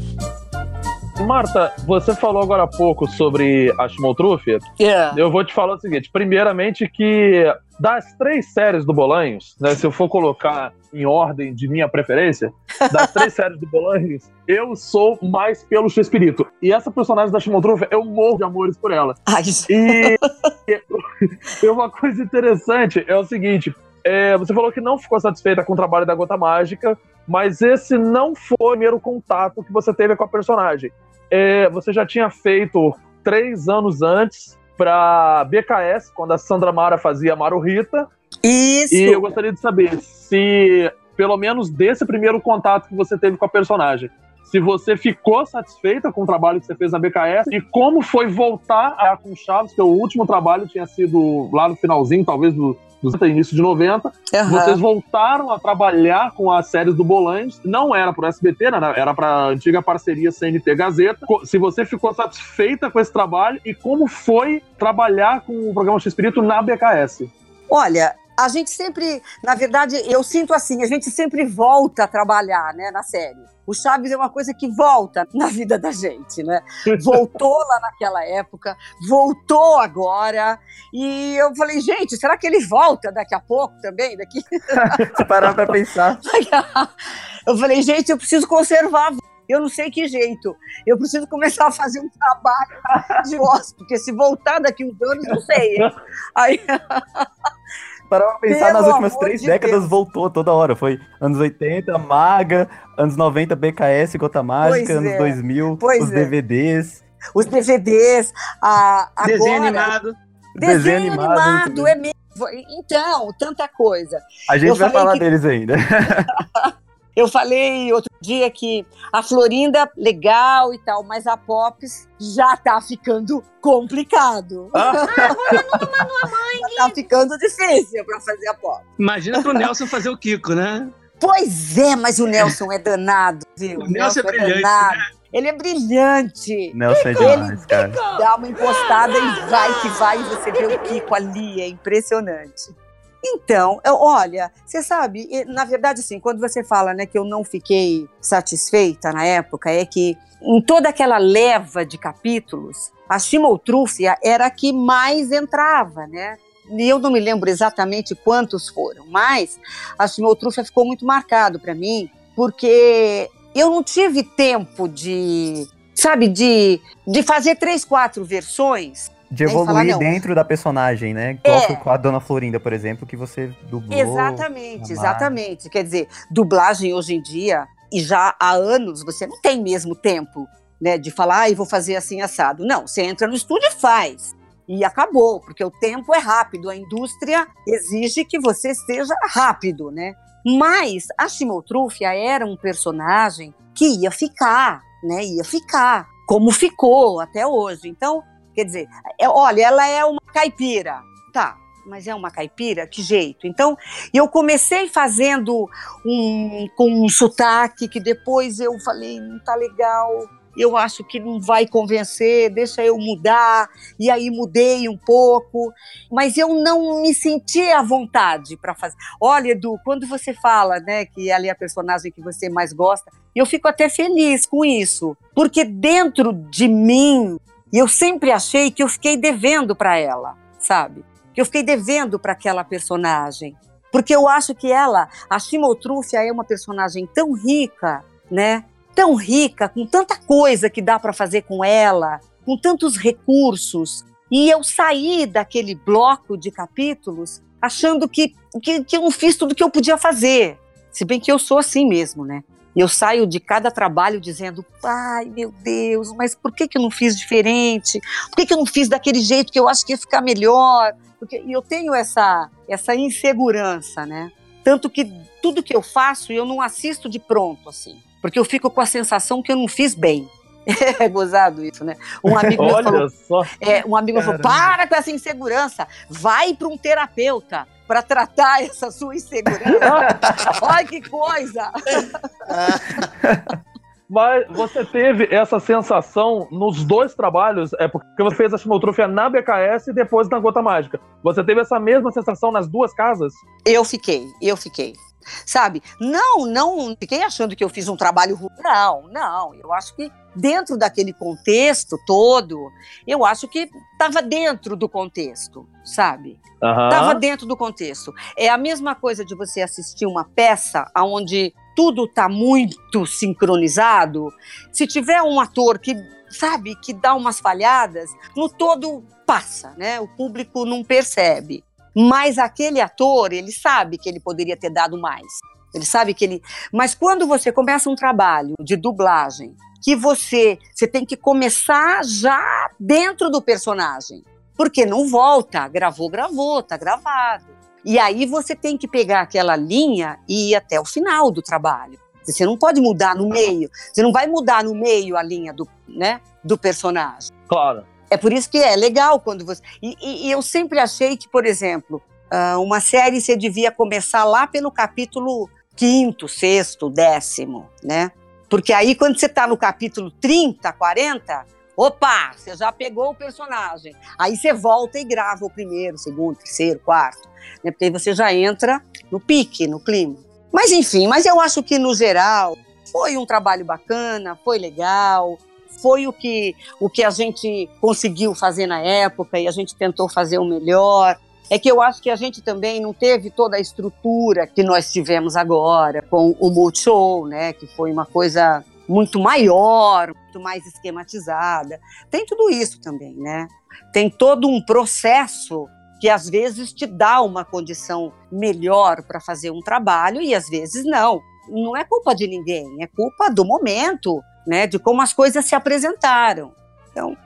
[SPEAKER 6] Marta, você falou agora há pouco sobre a Schmoltrufia.
[SPEAKER 7] Yeah.
[SPEAKER 6] Eu vou te falar o seguinte: primeiramente, que das três séries do Bolanhos, né, se eu for colocar em ordem de minha preferência, das três séries do Bolanhos, eu sou mais pelo Chespirito. E essa personagem da Schmoltrufia, eu morro de amores por ela.
[SPEAKER 7] Ai,
[SPEAKER 6] E e uma coisa interessante é o seguinte: é, você falou que não ficou satisfeita com o trabalho da Gota Mágica, mas esse não foi o primeiro contato que você teve com a personagem. É, você já tinha feito três anos antes para BKS, quando a Sandra Mara fazia Maru Rita.
[SPEAKER 7] Isso.
[SPEAKER 6] E eu gostaria de saber se, pelo menos desse primeiro contato que você teve com a personagem, se você ficou satisfeita com o trabalho que você fez na BKS e como foi voltar a com Chaves, que o último trabalho tinha sido lá no finalzinho, talvez do, do início de 90.
[SPEAKER 7] Aham.
[SPEAKER 6] Vocês voltaram a trabalhar com as séries do Bolanhos. Não era pro SBT, né? era para a antiga parceria CNT Gazeta. Se você ficou satisfeita com esse trabalho e como foi trabalhar com o programa X Espírito na BKS.
[SPEAKER 7] Olha, a gente sempre, na verdade, eu sinto assim, a gente sempre volta a trabalhar, né, na série. O Chaves é uma coisa que volta na vida da gente, né? Voltou lá naquela época, voltou agora. E eu falei, gente, será que ele volta daqui a pouco também? Daqui
[SPEAKER 2] Se parar pra pensar.
[SPEAKER 7] Eu falei, gente, eu preciso conservar. Eu não sei que jeito. Eu preciso começar a fazer um trabalho de voz, porque se voltar daqui uns anos, não sei. Aí,
[SPEAKER 2] Parar pra pensar,
[SPEAKER 7] Pelo
[SPEAKER 2] nas últimas três
[SPEAKER 7] de
[SPEAKER 2] décadas
[SPEAKER 7] Deus.
[SPEAKER 2] voltou toda hora. Foi anos 80, Maga, anos 90, BKS, Gota Mágica,
[SPEAKER 7] Pois
[SPEAKER 2] anos
[SPEAKER 7] é.
[SPEAKER 2] 2000,
[SPEAKER 7] Pois
[SPEAKER 2] os
[SPEAKER 7] é.
[SPEAKER 2] DVDs.
[SPEAKER 7] os DVDs, a, agora,
[SPEAKER 5] Desenho animado.
[SPEAKER 7] Desenho,
[SPEAKER 2] Desenho animado,
[SPEAKER 7] animado, é mesmo. Então, tanta coisa.
[SPEAKER 2] A gente
[SPEAKER 7] Eu
[SPEAKER 2] vai falar
[SPEAKER 7] que-
[SPEAKER 2] deles ainda.
[SPEAKER 7] Eu falei outro dia que a Florinda, legal e tal, mas a Pops já tá ficando complicado. já tá ficando difícil pra fazer a Pops.
[SPEAKER 5] Imagina pro Nelson fazer o Kiko, né?
[SPEAKER 7] Pois é, mas o Nelson é danado, viu?
[SPEAKER 5] O Nelson é brilhante,
[SPEAKER 7] danado. Ele é brilhante.
[SPEAKER 2] Nelson é demais, cara.
[SPEAKER 7] Dá uma encostada e vai que vai, e você vê o Kiko ali, é impressionante. Então, eu- olha, você sabe, na verdade, assim, quando você fala né, que eu não fiquei satisfeita na época, é que em toda aquela leva de capítulos, a Chimoltrúfia era a que mais entrava, né? E eu não me lembro exatamente quantos foram, mas a Chimoltrúfia ficou muito marcado para mim, porque eu não tive tempo de, sabe, de, de fazer três, quatro versões.
[SPEAKER 2] De evoluir dentro da personagem, né?
[SPEAKER 7] É.
[SPEAKER 2] Com a Dona Florinda, por exemplo, que você dublou.
[SPEAKER 7] Exatamente, exatamente. Quer dizer, dublagem hoje em dia, e já há anos, você não tem mesmo tempo né, de falar, ah, vou fazer assim assado. Não, você entra no estúdio e faz. E acabou, porque o tempo é rápido, a indústria exige que você seja rápido, né? Mas a Chimoltrufia era um personagem que ia ficar, né? Ia ficar, como ficou até hoje. Então, quer dizer, é- olha, ela é uma caipira, tá? Mas é uma caipira? Que jeito? Então, eu comecei fazendo um, com um sotaque que depois eu falei, não tá legal, eu acho que não vai convencer, deixa eu mudar. E aí mudei um pouco, mas eu não me senti à vontade para fazer. Olha, Edu, quando você fala, né, que ela é a personagem que você mais gosta, eu fico até feliz com isso, porque dentro de mim, eu sempre achei que eu fiquei devendo para ela, sabe? Que eu fiquei devendo para aquela personagem. Porque eu acho que ela, a Chimotrúfia, é uma personagem tão rica, né? Tão rica, com tanta coisa que dá para fazer com ela, com tantos recursos. E eu saí daquele bloco de capítulos achando que, que, que eu não fiz tudo que eu podia fazer. Se bem que eu sou assim mesmo, né? Eu saio de cada trabalho dizendo, pai, meu Deus, mas por que, que eu não fiz diferente? Por que, que eu não fiz daquele jeito que eu acho que ia ficar melhor? Porque e eu tenho essa, essa insegurança, né? Tanto que tudo que eu faço, eu não assisto de pronto, assim. Porque eu fico com a sensação que eu não fiz bem. É gozado isso, né? Um amigo
[SPEAKER 6] Olha
[SPEAKER 7] falou,
[SPEAKER 6] só.
[SPEAKER 7] é, um amigo meu falou,
[SPEAKER 6] Caramba.
[SPEAKER 7] para com essa insegurança, vai para um terapeuta para tratar essa sua insegurança. Olha que coisa!
[SPEAKER 6] Mas você teve essa sensação nos dois trabalhos, é porque você fez a Chimotrufia na BKS e depois na Gota Mágica. Você teve essa mesma sensação nas duas casas?
[SPEAKER 7] Eu fiquei, eu fiquei. Sabe? Não, não fiquei achando que eu fiz um trabalho ruim. Não, não. Eu acho que dentro daquele contexto todo, eu acho que estava dentro do contexto, sabe? Estava dentro do contexto. É a mesma coisa de você assistir uma peça onde tudo está muito sincronizado. Se tiver um ator que, sabe, que dá umas falhadas, no todo passa, né? O público não percebe. Mas aquele ator, ele sabe que ele poderia ter dado mais. Ele sabe que ele. Mas quando você começa um trabalho de dublagem, que você, você tem que começar já dentro do personagem. Porque não volta, gravou, gravou, tá gravado. E aí você tem que pegar aquela linha e ir até o final do trabalho. Você não pode mudar no meio. Você não vai mudar no meio a linha do, né, do personagem.
[SPEAKER 6] Claro.
[SPEAKER 7] É por isso que é legal quando você. E, e, e eu sempre achei que, por exemplo, uh, uma série você devia começar lá pelo capítulo quinto, sexto, décimo, né? Porque aí, quando você está no capítulo 30, 40, opa, você já pegou o personagem. Aí você volta e grava o primeiro, segundo, terceiro, quarto. Né? Porque aí você já entra no pique, no clima. Mas enfim, mas eu acho que no geral foi um trabalho bacana, foi legal, foi o que, o que a gente conseguiu fazer na época e a gente tentou fazer o melhor. É que eu acho que a gente também não teve toda a estrutura que nós tivemos agora com o Multishow, né? Que foi uma coisa muito maior, muito mais esquematizada. Tem tudo isso também, né? Tem todo um processo que às vezes te dá uma condição melhor para fazer um trabalho e às vezes não. Não é culpa de ninguém, é culpa do momento, né? De como as coisas se apresentaram. Então,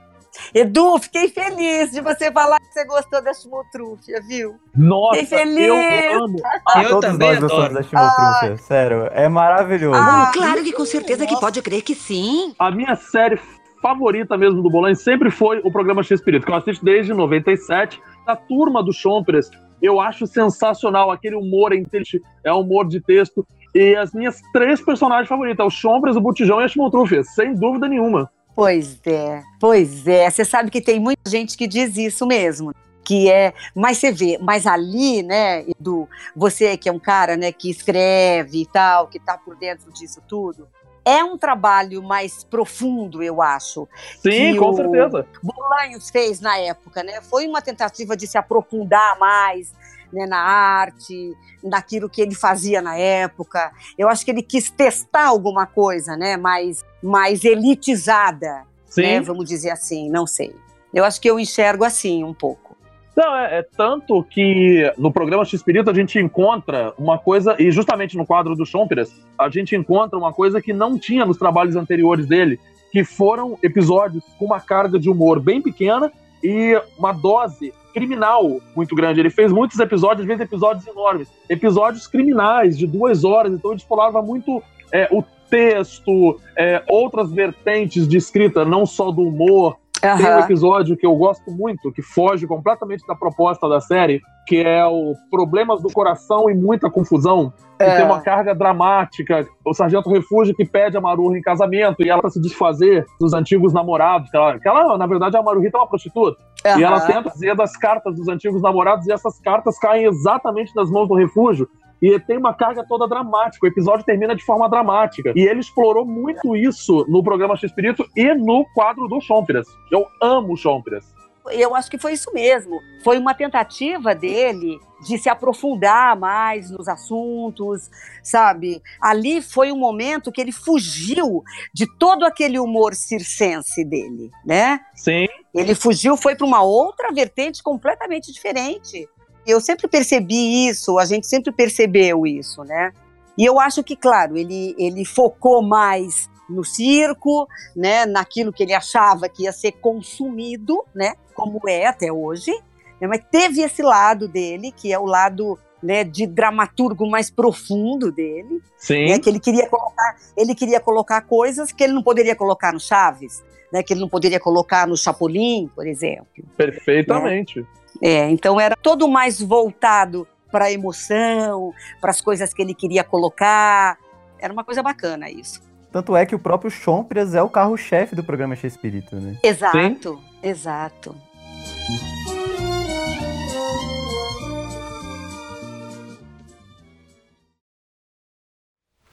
[SPEAKER 7] Edu, fiquei feliz de você falar que você gostou da chimotrúfia, viu?
[SPEAKER 6] Nossa,
[SPEAKER 7] fiquei feliz.
[SPEAKER 6] eu amo.
[SPEAKER 2] Ah, todos nós gostamos da chimotrúfia, sério. É maravilhoso.
[SPEAKER 10] Ah, claro que com certeza que pode crer que sim.
[SPEAKER 6] A minha série favorita mesmo do Bolan sempre foi o programa X-Espírito, que eu assisto desde 97. A turma do Chompres, eu acho sensacional. Aquele humor inteligente, é humor de texto. E as minhas três personagens favoritas, o Chompres, o Botijão e a Chimotrúfia, sem dúvida nenhuma.
[SPEAKER 7] Pois é, pois é. Você sabe que tem muita gente que diz isso mesmo. Que é, mas você vê, mas ali, né, Edu, você que é um cara, né, que escreve e tal, que tá por dentro disso tudo, é um trabalho mais profundo, eu acho.
[SPEAKER 6] Sim,
[SPEAKER 7] que
[SPEAKER 6] com
[SPEAKER 7] o
[SPEAKER 6] certeza.
[SPEAKER 7] Bolanhos fez na época, né? Foi uma tentativa de se aprofundar mais né, na arte, naquilo que ele fazia na época. Eu acho que ele quis testar alguma coisa, né? Mais, mais elitizada, né? Vamos dizer assim, não sei. Eu acho que eu enxergo assim um pouco.
[SPEAKER 6] Não, é, é tanto que no programa X-Espírito a gente encontra uma coisa, e justamente no quadro do Chompres, a gente encontra uma coisa que não tinha nos trabalhos anteriores dele, que foram episódios com uma carga de humor bem pequena e uma dose criminal muito grande. Ele fez muitos episódios, às vezes episódios enormes, episódios criminais de duas horas, então ele explorava muito é, o texto, é, outras vertentes de escrita, não só do humor. Tem um episódio que eu gosto muito, que foge completamente da proposta da série, que é o Problemas do Coração e Muita Confusão. Que
[SPEAKER 7] É.
[SPEAKER 6] tem uma carga dramática. O Sargento Refúgio que pede a Maruha em casamento e ela se desfazer dos antigos namorados. Que ela, que ela, na verdade, a Maruhita é uma prostituta. E
[SPEAKER 7] Aham.
[SPEAKER 6] ela tenta dizer das cartas dos antigos namorados e essas cartas caem exatamente nas mãos do refúgio. E tem uma carga toda dramática. O episódio termina de forma dramática. E ele explorou muito isso no programa X-Espírito e no quadro do Chompras. Eu amo o.
[SPEAKER 7] Eu acho que foi isso mesmo. Foi uma tentativa dele de se aprofundar mais nos assuntos, sabe? Ali foi um momento que ele fugiu de todo aquele humor circense dele, né?
[SPEAKER 6] Sim.
[SPEAKER 7] Ele fugiu, foi para uma outra vertente completamente diferente. Eu sempre percebi isso, a gente sempre percebeu isso, né? E eu acho que, claro, ele, ele focou mais no circo, né, naquilo que ele achava que ia ser consumido, né, como é até hoje, né, mas teve esse lado dele, que é o lado né, de dramaturgo mais profundo dele,
[SPEAKER 6] Sim.
[SPEAKER 7] né, que ele queria colocar, ele queria colocar coisas que ele não poderia colocar no Chaves, né, que ele não poderia colocar no Chapolin, por exemplo.
[SPEAKER 6] Perfeitamente.
[SPEAKER 7] É, então era todo mais voltado para a emoção, para as coisas que ele queria colocar. Era uma coisa bacana isso.
[SPEAKER 2] Tanto é que o próprio Chompras é o carro-chefe do programa Chespirito, né?
[SPEAKER 7] Exato, exato.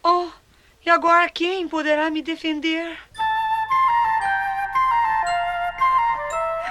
[SPEAKER 10] Oh, e agora quem poderá me defender?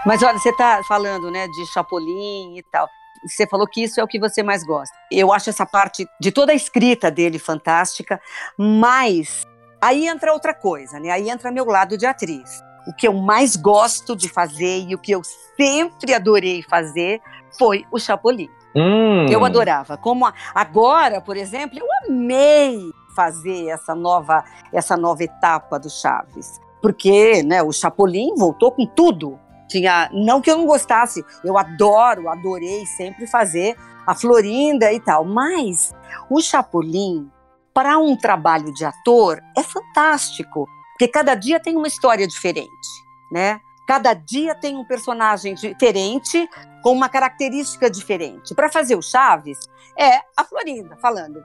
[SPEAKER 7] Mas olha, você está falando, né, de Chapolin e tal. Você falou que isso é o que você mais gosta. Eu acho essa parte de toda a escrita dele fantástica, mas aí entra outra coisa, né? Aí entra meu lado de atriz. O que eu mais gosto de fazer e o que eu sempre adorei fazer foi o Chapolin.
[SPEAKER 6] Hum.
[SPEAKER 7] Eu adorava. Como a- agora, por exemplo, eu amei fazer essa nova, essa nova etapa do Chaves. Porque né, o Chapolin voltou com tudo. Tinha, não que eu não gostasse, eu adoro, adorei sempre fazer a Florinda e tal. Mas o Chapolin, para um trabalho de ator, é fantástico. Porque cada dia tem uma história diferente, né? Cada dia tem um personagem diferente, com uma característica diferente. Para fazer o Chaves, é a Florinda falando: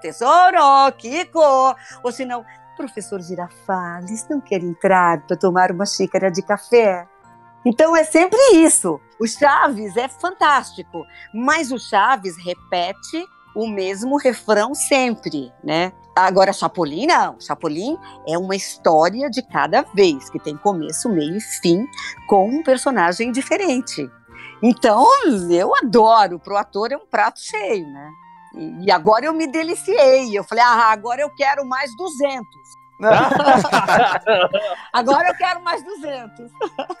[SPEAKER 7] Tesouro, Kiko! Ou se não, professor Girafales, não quer entrar para tomar uma xícara de café? Então é sempre isso. O Chaves é fantástico, mas o Chaves repete o mesmo refrão sempre, né? Agora, Chapolin não. Chapolin é uma história de cada vez, que tem começo, meio e fim, com um personagem diferente. Então, eu adoro. Pro ator é um prato cheio, né? E e agora eu me deliciei. Eu falei, ah, agora eu quero mais 200. Agora eu quero mais 200.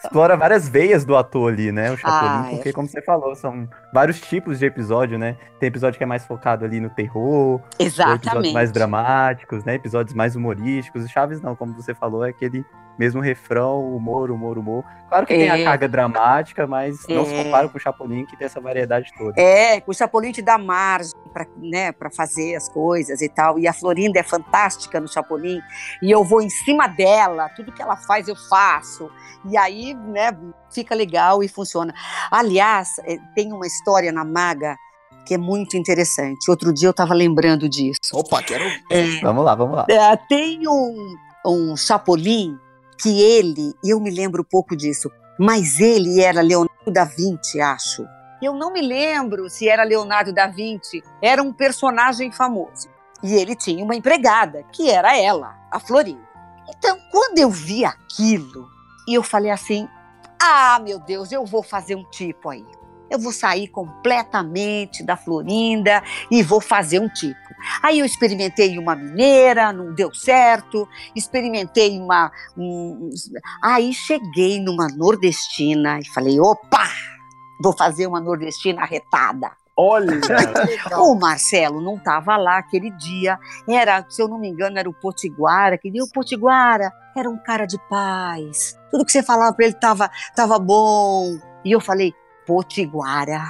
[SPEAKER 2] Explora várias veias do ator ali, né? O Chapolin,
[SPEAKER 7] Ah,
[SPEAKER 2] porque,
[SPEAKER 7] é.
[SPEAKER 2] como você falou, são vários tipos de episódio, né? Tem episódio que é mais focado ali no terror, episódios mais dramáticos, né? Episódios mais humorísticos. O Chaves não, como você falou, é aquele mesmo refrão, humor, humor, humor. Claro que tem
[SPEAKER 7] É.
[SPEAKER 2] a carga dramática, mas não se
[SPEAKER 7] É.
[SPEAKER 2] compara com o Chapolin, que tem essa variedade toda.
[SPEAKER 7] É, o Chapolin te dá margem para né, pra fazer as coisas e tal. E a Florinda é fantástica no Chapolin. E eu vou em cima dela, tudo que ela faz eu faço. E aí, né, fica legal e funciona. Aliás, eh, tem uma história na Maga que é muito interessante. Outro dia eu estava lembrando disso.
[SPEAKER 4] Opa, quero.
[SPEAKER 7] É,
[SPEAKER 2] Vamos lá, vamos lá.
[SPEAKER 7] é, tem um, um Chapolin que ele, e eu me lembro pouco disso, mas ele era Leonardo da Vinci, acho. Eu não me lembro se era Leonardo da Vinci, era um personagem famoso. E ele tinha uma empregada, que era ela, a Florinda. Então, quando eu vi aquilo, eu falei assim: ah, meu Deus, eu vou fazer um tipo aí. Eu vou sair completamente da Florinda e vou fazer um tipo. Aí eu experimentei uma mineira, não deu certo. Experimentei uma. um- Aí cheguei numa nordestina e falei: opa, vou fazer uma nordestina arretada.
[SPEAKER 6] Olha!
[SPEAKER 7] O Marcelo não estava lá aquele dia. Era, se eu não me engano, era o Potiguara. Que o Potiguara era um cara de paz. Tudo que você falava para ele tava, tava bom. E eu falei, Potiguara,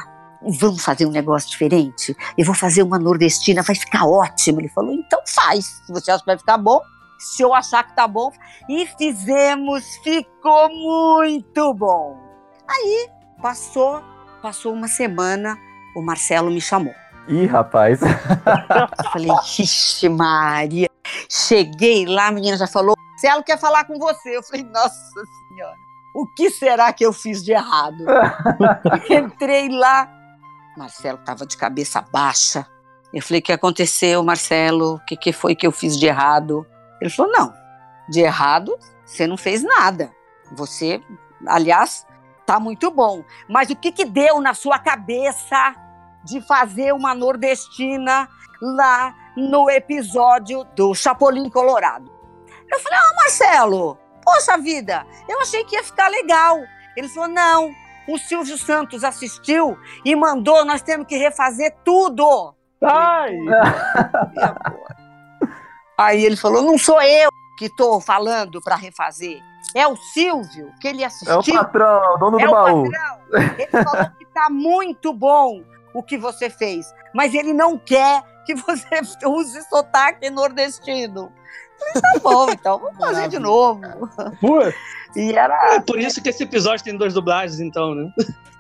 [SPEAKER 7] vamos fazer um negócio diferente? Eu vou fazer uma nordestina, vai ficar ótimo. Ele falou, então faz. Se você acha que vai ficar bom, se eu achar que tá bom. E fizemos, ficou muito bom. Aí passou, passou uma semana, o Marcelo me chamou.
[SPEAKER 2] Ih, rapaz.
[SPEAKER 7] Eu falei, ixi, Maria. Cheguei lá, a menina já falou, Marcelo quer falar com você. Eu falei, nossa senhora, o que será que eu fiz de errado? Entrei lá, Marcelo estava de cabeça baixa. Eu falei, o que aconteceu, Marcelo? O que, que foi que eu fiz de errado? Ele falou, não, de errado você não fez nada. Você, aliás, tá muito bom. Mas o que, que deu na sua cabeça de fazer uma nordestina lá no episódio do Chapolin Colorado? Eu falei, ah, Marcelo, poxa vida, eu achei que ia ficar legal. Ele falou, não, o Silvio Santos assistiu e mandou, nós temos que refazer tudo.
[SPEAKER 6] Ai!
[SPEAKER 7] Aí ele falou, não sou eu que estou falando para refazer, é o Silvio, que ele assistiu.
[SPEAKER 2] É o patrão, dono do
[SPEAKER 7] É o
[SPEAKER 2] baú.
[SPEAKER 7] Ele falou que tá muito bom o que você fez, mas ele não quer que você use sotaque nordestino. Tá bom, então vamos fazer de novo. E era.
[SPEAKER 5] É por isso que esse episódio tem duas dublagens, então, né?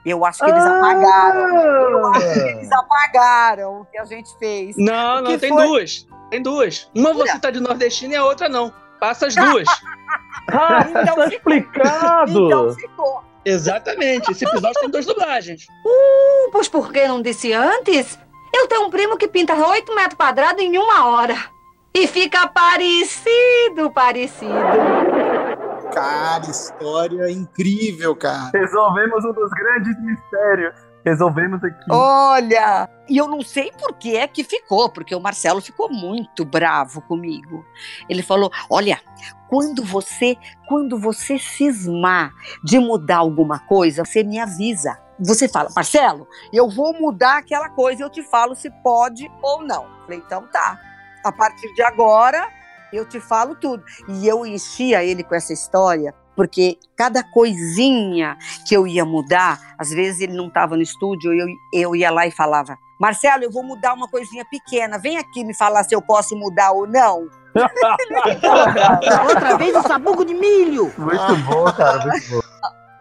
[SPEAKER 7] Eu acho que eles
[SPEAKER 5] Ah!
[SPEAKER 7] apagaram. Eu acho que eles apagaram o que a gente fez.
[SPEAKER 5] Não, não, tem
[SPEAKER 7] foi?
[SPEAKER 5] duas. Tem duas. Uma você tá de nordestino e a outra não. Passa as duas.
[SPEAKER 6] Ah,
[SPEAKER 7] Então
[SPEAKER 6] tá
[SPEAKER 7] ficou.
[SPEAKER 6] explicado!
[SPEAKER 7] Então ficou.
[SPEAKER 5] Exatamente. Esse episódio tem duas dublagens.
[SPEAKER 10] Uh, pois por que não disse antes? Eu tenho um primo que pinta 8 metros quadrados em uma hora. E fica parecido, parecido.
[SPEAKER 4] Cara, história incrível, cara.
[SPEAKER 2] Resolvemos um dos grandes mistérios. Resolvemos aqui.
[SPEAKER 7] Olha, e eu não sei por que é que ficou, porque o Marcelo ficou muito bravo comigo. Ele falou: "Olha, quando você, quando você cismar de mudar alguma coisa, você me avisa. Você fala: "Marcelo, eu vou mudar aquela coisa, eu te falo se pode ou não". Eu Falei: "Então tá. A partir de agora, eu te falo tudo". E eu enchia ele com essa história porque cada coisinha que eu ia mudar, às vezes ele não estava no estúdio, eu, eu ia lá e falava: Marcelo, eu vou mudar uma coisinha pequena, vem aqui me falar se eu posso mudar ou não.
[SPEAKER 10] Outra vez o sabugo de milho.
[SPEAKER 2] Muito bom, cara, muito bom.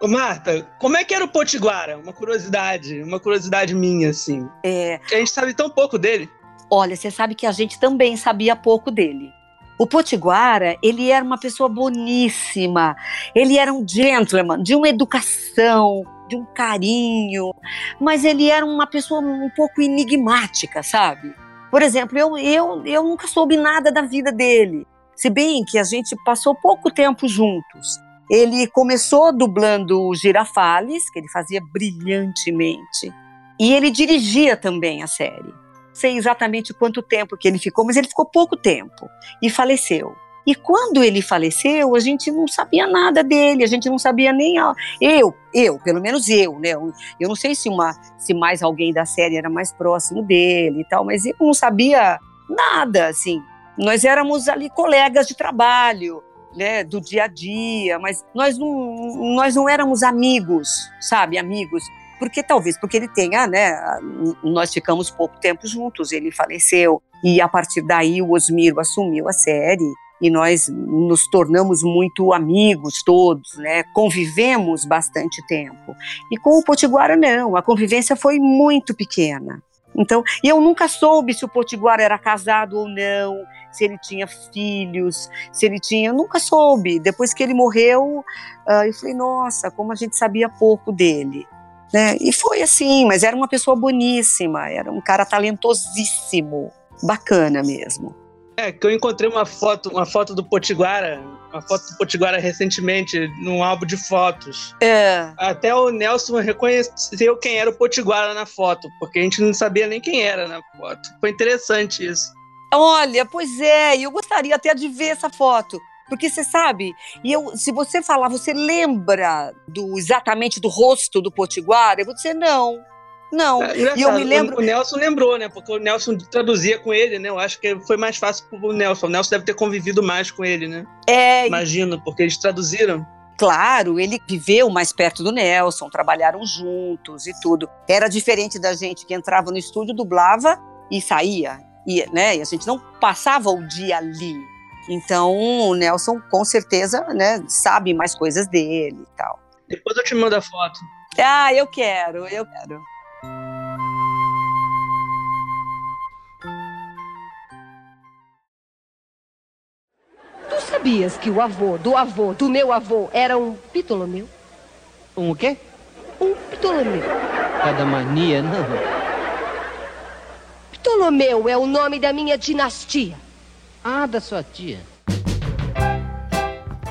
[SPEAKER 5] Ô, Marta, como é que era o Potiguara? Uma curiosidade, uma curiosidade minha, assim.
[SPEAKER 7] É,
[SPEAKER 5] a gente sabe tão pouco dele.
[SPEAKER 7] Olha, você sabe que a gente também sabia pouco dele. O Potiguara, ele era uma pessoa boníssima, ele era um gentleman, de uma educação, de um carinho, mas ele era uma pessoa um pouco enigmática, sabe? Por exemplo, eu, eu, eu nunca soube nada da vida dele, se bem que a gente passou pouco tempo juntos. Ele começou dublando o Girafales, que ele fazia brilhantemente, e ele dirigia também a série sei exatamente quanto tempo que ele ficou, mas ele ficou pouco tempo e faleceu. E quando ele faleceu, a gente não sabia nada dele, a gente não sabia nem a... eu, eu, pelo menos eu, né? Eu, não sei se uma, se mais alguém da série era mais próximo dele e tal, mas eu não sabia nada, assim. Nós éramos ali colegas de trabalho, né, do dia a dia, mas nós não, nós não éramos amigos, sabe, amigos porque talvez porque ele tenha, né, nós ficamos pouco tempo juntos, ele faleceu e a partir daí o Osmiro assumiu a série e nós nos tornamos muito amigos todos, né? Convivemos bastante tempo. E com o Potiguara não, a convivência foi muito pequena. Então, e eu nunca soube se o Potiguara era casado ou não, se ele tinha filhos, se ele tinha, eu nunca soube. Depois que ele morreu, uh, eu falei, nossa, como a gente sabia pouco dele. Né? E foi assim, mas era uma pessoa boníssima, era um cara talentosíssimo, bacana mesmo.
[SPEAKER 5] É, que eu encontrei uma foto, uma foto do Potiguara, uma foto do Potiguara recentemente, num álbum de fotos.
[SPEAKER 7] É.
[SPEAKER 5] Até o Nelson reconheceu quem era o Potiguara na foto, porque a gente não sabia nem quem era na foto. Foi interessante isso.
[SPEAKER 7] Olha, pois é, eu gostaria até de ver essa foto. Porque você sabe, e eu, se você falar, você lembra do exatamente do rosto do Potiguara? Eu vou dizer não. Não.
[SPEAKER 5] É,
[SPEAKER 7] e eu me lembro.
[SPEAKER 5] O, o Nelson lembrou, né? Porque o Nelson traduzia com ele, né? Eu acho que foi mais fácil pro Nelson. O Nelson deve ter convivido mais com ele, né?
[SPEAKER 7] É.
[SPEAKER 5] Imagino, porque eles traduziram.
[SPEAKER 7] Claro, ele viveu mais perto do Nelson, trabalharam juntos e tudo. Era diferente da gente que entrava no estúdio, dublava e saía. E, né, e a gente não passava o dia ali. Então, o Nelson, com certeza, né, sabe mais coisas dele e tal.
[SPEAKER 5] Depois eu te mando a foto.
[SPEAKER 7] Ah, eu quero, eu quero.
[SPEAKER 13] Tu sabias que o avô do avô do meu avô era um Ptolomeu?
[SPEAKER 14] Um o quê?
[SPEAKER 13] Um Ptolomeu.
[SPEAKER 14] Cada mania, não.
[SPEAKER 13] Ptolomeu é o nome da minha dinastia.
[SPEAKER 14] Ah, da sua tia.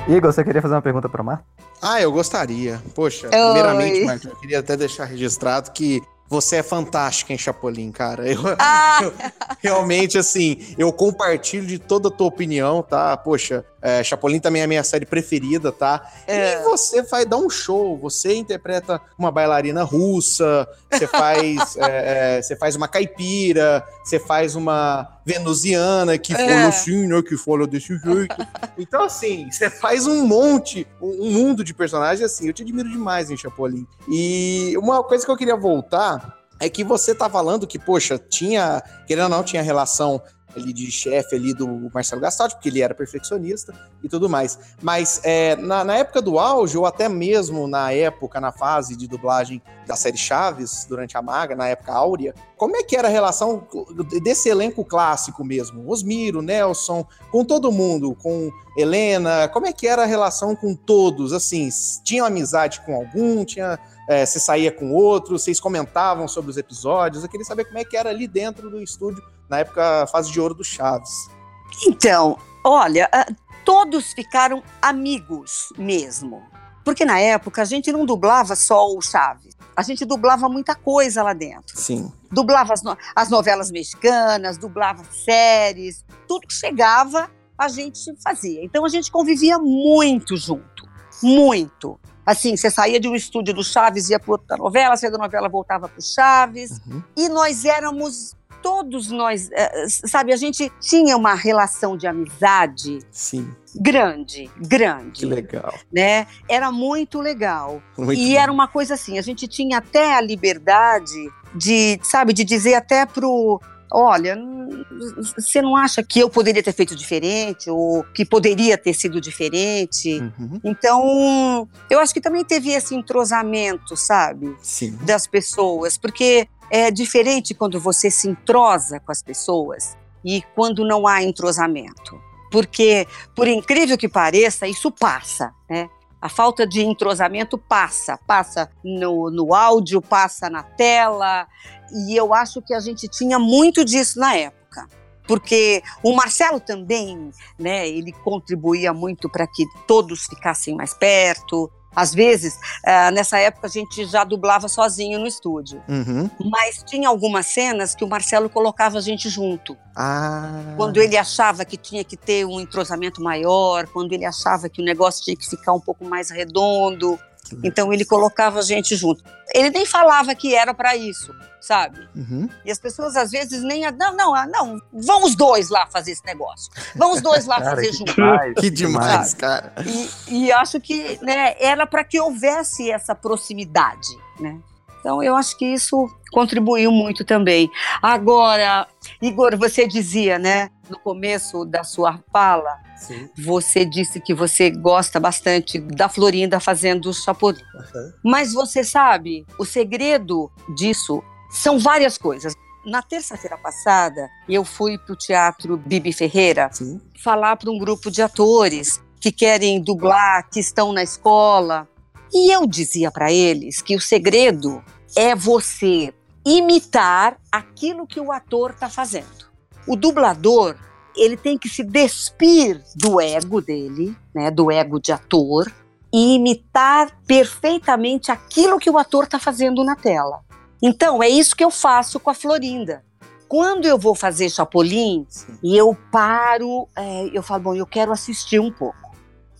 [SPEAKER 2] Igor, você queria fazer uma pergunta para Marta?
[SPEAKER 4] Ah, eu gostaria. Poxa, primeiramente, Marta, eu queria até deixar registrado que você é fantástica em Chapolin, cara. Eu,
[SPEAKER 7] ah!
[SPEAKER 4] eu, realmente, assim, eu compartilho de toda a tua opinião, tá? Poxa, é, Chapolin também é a minha série preferida, tá? É. E você vai dar um show, você interpreta uma bailarina russa, você faz, é, é, você faz uma caipira, você faz uma venusiana que fala assim, né? Que fala desse jeito. Então, assim, você faz um monte, um mundo de personagens, assim, eu te admiro demais em Chapolin. E uma coisa que eu queria voltar é que você tá falando que, poxa, tinha, querendo ou não, tinha relação ali de chefe ali do Marcelo Gastaldi, porque ele era perfeccionista e tudo mais. Mas é, na, na época do auge, ou até mesmo na época, na fase de dublagem da série Chaves, durante a Maga, na época áurea, como é que era a relação desse elenco clássico mesmo? Osmiro, Nelson, com todo mundo, com Helena, como é que era a relação com todos? Assim, tinha amizade com algum? Tinha, é, você saía com outro? Vocês comentavam sobre os episódios? Eu queria saber como é que era ali dentro do estúdio, na época, fase de ouro do Chaves.
[SPEAKER 7] Então, olha, ah, todos ficaram amigos mesmo. Porque na época a gente não dublava só o Chaves. A gente dublava muita coisa lá dentro.
[SPEAKER 4] Sim.
[SPEAKER 7] Dublava as, no- as novelas mexicanas, dublava séries, tudo que chegava a gente fazia. Então a gente convivia muito junto, muito. Assim, você saía de um estúdio do Chaves, ia para outra novela, saía da novela, voltava para o Chaves. E nós éramos, todos nós, eh, sabe, a gente tinha uma relação de amizade
[SPEAKER 4] Sim.
[SPEAKER 7] grande, grande
[SPEAKER 4] Que legal.
[SPEAKER 7] né? Era muito legal.
[SPEAKER 4] Muito
[SPEAKER 7] e era uma coisa assim, a gente tinha até a liberdade de, sabe, de dizer até pro, olha, você não acha que eu poderia ter feito diferente ou que poderia ter sido diferente?
[SPEAKER 4] Uhum.
[SPEAKER 7] Então, eu acho que também teve esse entrosamento, sabe?
[SPEAKER 4] Sim.
[SPEAKER 7] das pessoas, porque é diferente quando você se entrosa com as pessoas e quando não há entrosamento. Porque, por incrível que pareça, isso passa, né? A falta de entrosamento passa, passa no, no áudio, passa na tela, e eu acho que a gente tinha muito disso na época. Porque o Marcelo também, né, ele contribuía muito para que todos ficassem mais perto. Às vezes, ah, nessa época, a gente já dublava sozinho no estúdio.
[SPEAKER 4] Uhum.
[SPEAKER 7] Mas tinha algumas cenas que o Marcelo colocava a gente junto.
[SPEAKER 4] Ah.
[SPEAKER 7] Quando ele achava que tinha que ter um entrosamento maior, quando ele achava que o negócio tinha que ficar um pouco mais redondo. Então ele colocava a gente junto. Ele nem falava que era para isso, sabe?
[SPEAKER 4] Uhum.
[SPEAKER 7] E as pessoas às vezes nem. Não, não, ah, não, vão os dois lá fazer esse negócio. Vão os dois lá
[SPEAKER 4] Cara,
[SPEAKER 7] fazer
[SPEAKER 4] que
[SPEAKER 7] junto.
[SPEAKER 4] demais, Que demais,
[SPEAKER 7] Sabe?
[SPEAKER 4] cara.
[SPEAKER 7] E, e acho que né, era para que houvesse essa proximidade, né? Então eu acho que isso contribuiu muito também. Agora, Igor, você dizia, né, no começo da sua fala,
[SPEAKER 4] Sim.
[SPEAKER 7] você disse que você gosta bastante da Florinda fazendo o Chapolin. Mas você sabe, o segredo disso são várias coisas. Na terça-feira passada, eu fui para o Teatro Bibi Ferreira falar para um grupo de atores que querem dublar, que estão na escola. E eu dizia para eles que o segredo é você imitar aquilo que o ator está fazendo. O dublador, ele tem que se despir do ego dele, né, do ego de ator, e imitar perfeitamente aquilo que o ator está fazendo na tela. Então, é isso que eu faço com a Florinda. Quando eu vou fazer Chapolin e eu paro, é, eu falo, bom, eu quero assistir um pouco.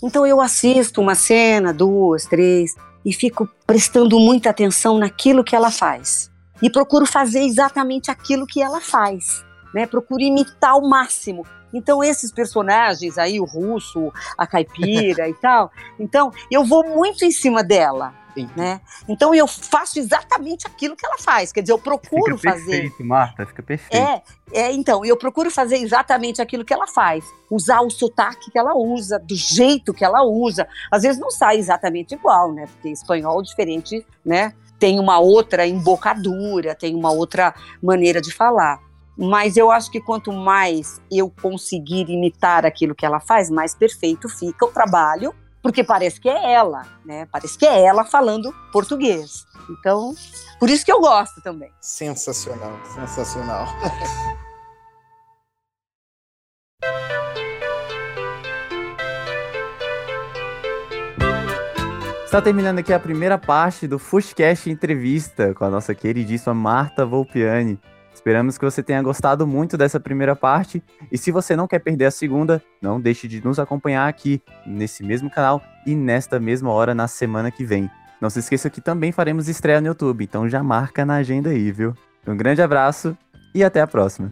[SPEAKER 7] Então, eu assisto uma cena, duas, três, e fico prestando muita atenção naquilo que ela faz. E procuro fazer exatamente aquilo que ela faz. Né? Procuro imitar ao máximo. Então, esses personagens aí, o russo, a caipira e tal, então, eu vou muito em cima dela. Né? Então eu faço exatamente aquilo que ela faz. Quer dizer, eu procuro
[SPEAKER 2] Fica
[SPEAKER 7] fazer.
[SPEAKER 2] perfeito, Marta, fica perfeito.
[SPEAKER 7] É, é, então, eu procuro fazer exatamente aquilo que ela faz. Usar o sotaque que ela usa, do jeito que ela usa. Às vezes não sai exatamente igual, né? Porque espanhol diferente, né? Tem uma outra embocadura, tem uma outra maneira de falar. Mas eu acho que quanto mais eu conseguir imitar aquilo que ela faz, mais perfeito fica o trabalho, porque parece que é ela, né? Parece que é ela falando português. Então, por isso que eu gosto também.
[SPEAKER 4] Sensacional, sensacional.
[SPEAKER 2] Está terminando aqui a primeira parte do Fushcast Entrevista com a nossa queridíssima Marta Volpiani. Esperamos que você tenha gostado muito dessa primeira parte. E se você não quer perder a segunda, não deixe de nos acompanhar aqui, nesse mesmo canal e nesta mesma hora na semana que vem. Não se esqueça que também faremos estreia no YouTube, então já marca na agenda aí, viu? Um grande abraço e até a próxima.